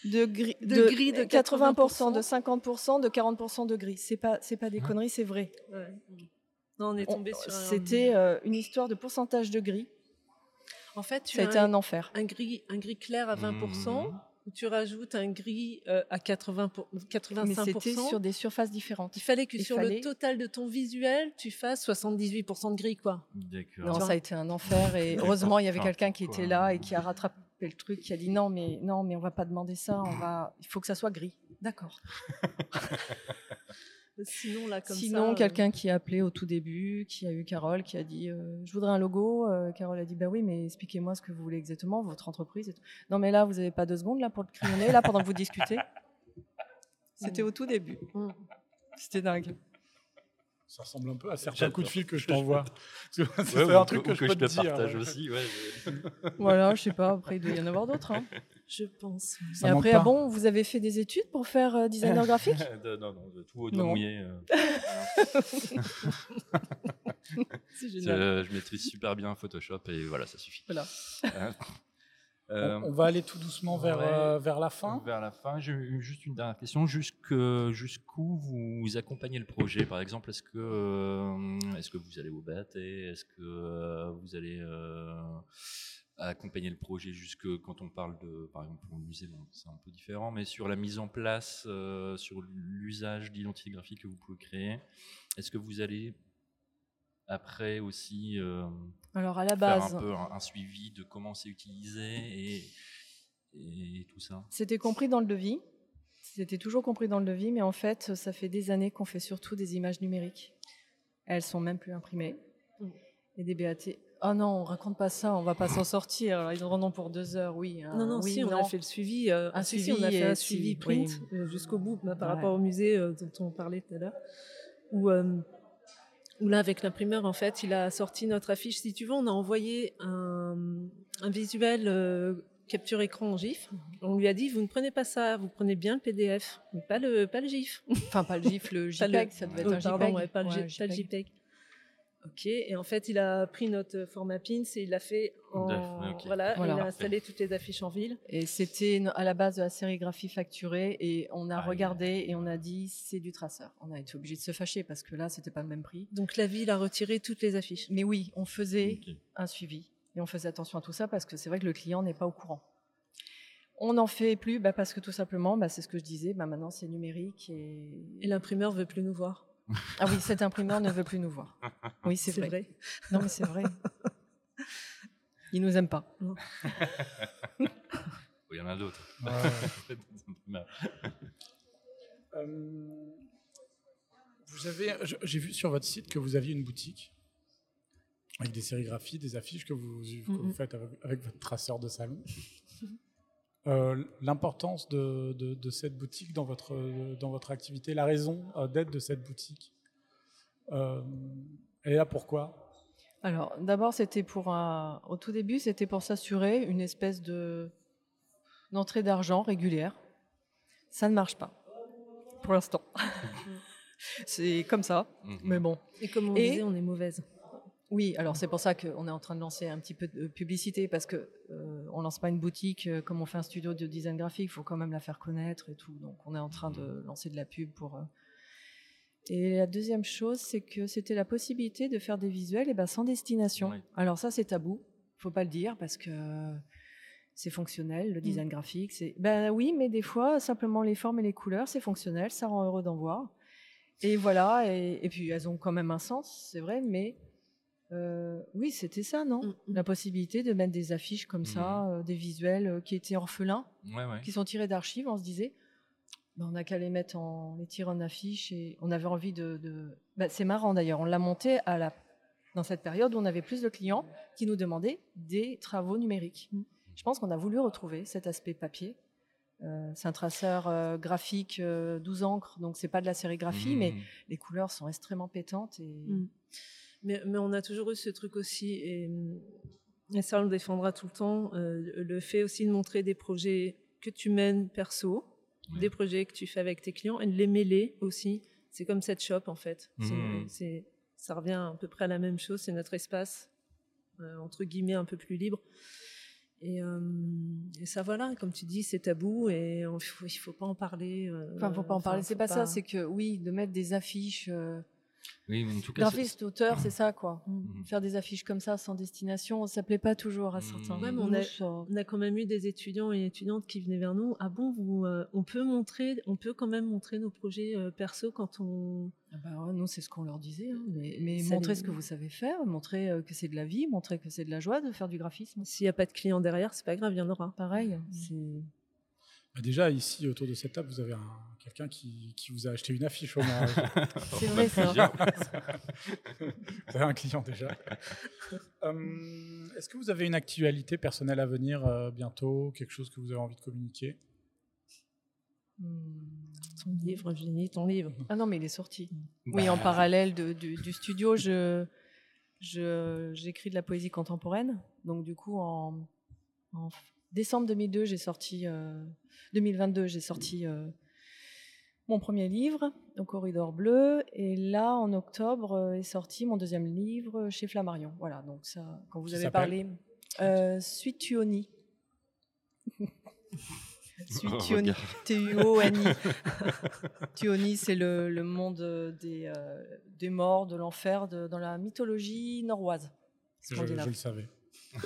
de gris De gris de 80%, de 50%, de 40% de gris. C'est pas c'est pas des conneries, c'est vrai. Ouais. Non, on est On- tombé sur un- C'était euh, une histoire de pourcentage de gris. En fait, tu Ça a été un, un enfer. un gris, un gris clair à 20%, Mhm. Où tu rajoutes un gris euh, à 80 pour- Mais 85%. c'était sur des surfaces différentes. Il fallait que il sur fallait- le total de ton visuel, tu fasses 78% de gris, quoi. D'accord. Non, ça a été un enfer et heureusement il y avait quelqu'un qui était là et qui a rattrapé le truc, qui a dit non mais non mais on va pas demander ça, on va, il faut que ça soit gris. D'accord. Sinon, là, comme Sinon ça, euh, quelqu'un qui a appelé au tout début, qui a eu Carole, qui a dit euh, je voudrais un logo. Euh, Carole a dit bah oui mais expliquez-moi ce que vous voulez exactement, votre entreprise. Et tout. Non mais là vous avez pas deux secondes là pour le crayonner là pendant que vous discutez. C'était au tout début. Mm. C'était dingue. Ça ressemble un peu à certains coups de fil que je t'envoie. C'est Ouais, un truc que je peux te te dire. partage ouais. aussi. ouais, je- Voilà, je sais pas. Après il doit y en avoir d'autres. hein. Je pense. Ça Et après pas. ah bon vous avez fait des études pour faire euh, designer graphique? De- non, non, de tout au doigt Non. mouillé. euh. C'est Euh, je maîtrise super bien Photoshop et voilà, ça suffit. Voilà. On, Euh, on va aller tout doucement vers, ouais. euh, vers la fin. Vers la fin, j'ai eu juste une dernière question. Jusque- Jusqu'où vous accompagnez le projet? Par exemple, est-ce que, est que vous allez au BAT Est-ce que vous allez accompagner le projet jusque quand on parle de, par exemple, pour le musée, bon, c'est un peu différent, mais sur la mise en place, euh, sur l'usage d'identité graphique que vous pouvez créer, est-ce que vous allez après aussi euh, Alors à la faire base, un peu un, un suivi de comment c'est utilisé et, et tout ça? C'était compris dans le devis. C'était toujours compris dans le devis, mais en fait, ça fait des années qu'on fait surtout des images numériques. Elles sont même plus imprimées. Mm. Et des BAT. Oh non, on raconte pas ça, on va pas s'en sortir. Alors, ils en ont pour deux heures, oui. hein. Non, non, oui, si, on non. a fait le suivi. euh, Un si, si, suivi on a fait un si, suivi oui. print euh, jusqu'au bout bah, par Ouais. rapport au musée euh, dont on parlait tout à l'heure. Où, euh, où là, avec l'imprimeur, en fait, il a sorti notre affiche. Si tu veux, on a envoyé un, un visuel euh, capture écran en GIF. On lui a dit, vous ne prenez pas ça, vous prenez bien le PDF, mais pas le, pas le GIF. Enfin, pas le GIF, le JPEG, ça devait être Oh, un pardon, JPEG. ouais, pas le, Ouais, J- pas le JPEG. Ok, et en fait, il a pris notre format pins et il l'a fait en. D'accord, ok. Voilà, Voilà. il a installé toutes les affiches en ville. Et c'était à la base de la sérigraphie facturée et on a regardé et on a dit c'est du traceur. On a été obligé de se fâcher parce que là c'était pas le même prix. Donc la ville a retiré toutes les affiches. Mais oui, on faisait un suivi et on faisait attention à tout ça parce que c'est vrai que le client n'est pas au courant. On n'en fait plus bah, parce que tout simplement, bah, c'est ce que je disais, bah, maintenant c'est numérique et... Et l'imprimeur veut plus nous voir. Ah oui, cet imprimeur ne veut plus nous voir. Oui, c'est vrai. Non mais c'est vrai. Il nous aime pas. Il y en a d'autres. Ouais. Euh, vous avez, j'ai vu sur votre site que vous aviez une boutique avec des sérigraphies, des affiches que vous, que vous faites avec, avec votre traceur de salon. Euh, L'importance de, de- de cette boutique dans votre, dans votre activité, la raison euh, d'être de cette boutique, euh, elle est là pourquoi? Alors, d'abord, c'était pour un... Au tout début, c'était pour s'assurer une espèce de d'entrée d'argent régulière. Ça ne marche pas pour l'instant. c'est comme ça, Mhm. mais bon. Et comme on Et- disait, on est mauvaise. Oui, alors c'est pour ça qu'on est en train de lancer un petit peu de publicité parce que euh, on lance pas une boutique euh, comme on fait un studio de design graphique, il faut quand même la faire connaître et tout. Donc on est en train de lancer de la pub pour. euh. Et la deuxième chose, c'est que c'était la possibilité de faire des visuels et ben sans destination. Alors ça c'est tabou, faut pas le dire parce que c'est fonctionnel, le design graphique. C'est ben oui, mais des fois simplement les formes et les couleurs, c'est fonctionnel, ça rend heureux d'en voir. Et voilà, et, et puis elles ont quand même un sens, c'est vrai, mais euh, oui, c'était ça, non Mm, mm. La possibilité de mettre des affiches comme ça, euh, des visuels euh, qui étaient orphelins, Ouais, ouais. qui sont tirés d'archives. On se disait, ben, on n'a qu'à les mettre en, les tirer en affiche et on avait envie de. de- ben, c'est marrant d'ailleurs, on l'a monté à la, dans cette période où on avait plus de clients qui nous demandaient des travaux numériques. Mm. Je pense qu'on a voulu retrouver cet aspect papier. Euh, c'est un traceur euh, graphique 12 encres, donc c'est pas de la sérigraphie, mais les couleurs sont extrêmement pétantes et Mm. Mais, mais on a toujours eu ce truc aussi, et, et ça on le défendra tout le temps, euh, le fait aussi de montrer des projets que tu mènes perso, Ouais. des projets que tu fais avec tes clients, et de les mêler aussi. C'est comme cette shop en fait. C'est- c'est- ça revient à peu près à la même chose, c'est notre espace, euh, entre guillemets, un peu plus libre. Et, euh, et ça, voilà, comme tu dis, c'est tabou et il faut, il faut pas en parler. euh, Enfin, faut pas en parler. C'est pas, ça. C'est que oui, de mettre des affiches. euh, Oui, mais en tout cas, graphiste, auteur, c'est ça quoi. Mm. Faire des affiches comme ça sans destination, ça plaît pas toujours à certains. Mm. Ouais, mais on a- ça- On a quand même eu des étudiants et étudiantes qui venaient vers nous. Ah bon, vous, euh, on peut montrer, on peut quand même montrer nos projets euh, perso quand on. Ah bah ouais, nous, c'est ce qu'on leur disait. hein, Mais, montrer les- ce que vous savez faire, montrer euh, que c'est de la vie, montrer que c'est de la joie de faire du graphisme. S'il n'y a pas de client derrière, c'est pas grave, il y en aura. Pareil. C'est Bah, déjà, ici, autour de cette table, vous avez un- quelqu'un qui, qui vous a acheté une affiche au moins. c'est vrai ça. vous avez un client déjà. Hum, Est-ce que vous avez une actualité personnelle à venir euh, bientôt? Quelque chose que vous avez envie de communiquer? Hmm. Ton livre, Jenny, ton livre. Ah non, mais il est sorti. Oui, en parallèle de- du, du studio, je je- j'écris de la poésie contemporaine. Donc du coup, en, en décembre 2002, j'ai sorti euh, 2022, j'ai sorti euh, mon premier livre, au Corridor Bleu, et là, en octobre, euh, est sorti mon deuxième livre chez Flammarion. Voilà, donc ça, quand vous avez parlé, euh, Suite Tuoni. Suite Oh, Tuoni. T-U-O-N-I. Tuoni, c'est le, le monde des, euh, des morts, de l'enfer, de- dans la mythologie norroise. je le savais.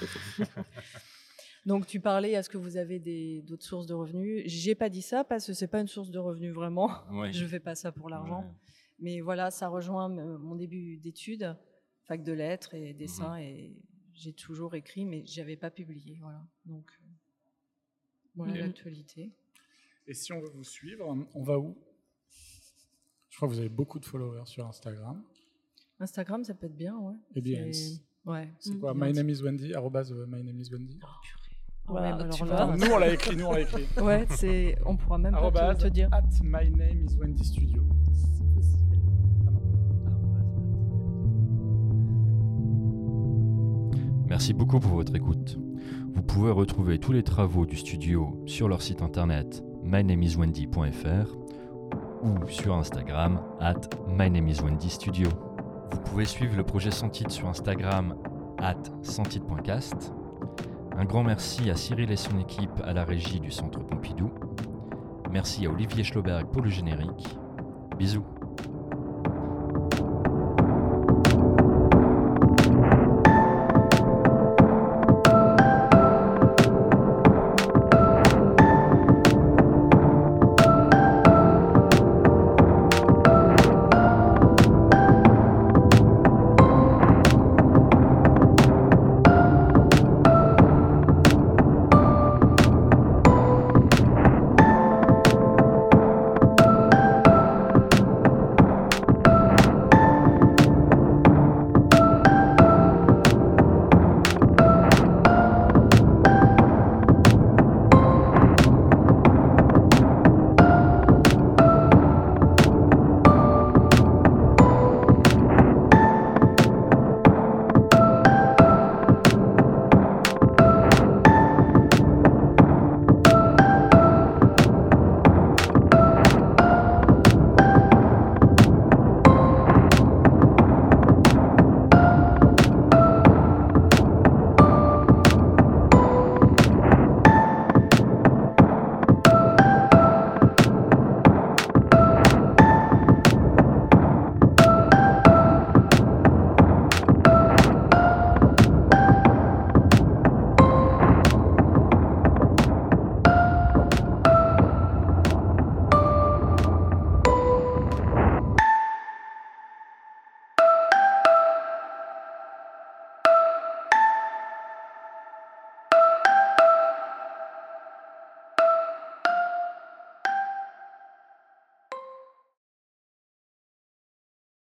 Donc tu parlais, est-ce que vous avez des- d'autres sources de revenus J'ai pas dit ça parce que c'est pas une source de revenus vraiment. Ouais. Je fais pas ça pour l'argent. Ouais. Mais voilà, ça rejoint euh, mon début d'études, fac de lettres et dessin, et j'ai toujours écrit, mais j'avais pas publié. Voilà. Donc euh, voilà Mhm. l'actualité. Et si on veut vous suivre, on va où? Je crois que vous avez beaucoup de followers sur Instagram. Instagram, ça peut être bien, ouais. Et bien, C'est- Ouais. c'est Mm. quoi? Bien. My name is Wendy, arrobase, euh, my name is Wendy. Voilà, Ouais, tu alors vois. là, Attends, nous, on l'a écrit, nous, on l'a écrit. Ouais, c'est. On pourra même pas te, te dire. at my name is Wendy Studio. C'est possible. Merci beaucoup pour votre écoute. Vous pouvez retrouver tous les travaux du studio sur leur site internet mynameiswendy.fr ou sur Instagram at mynameiswendystudio. Vous pouvez suivre le projet Sans Titre sur Instagram at santite.cast. Un grand merci à Cyril et son équipe à la régie du Centre Pompidou. Merci à Olivier Schloberg pour le générique. Bisous.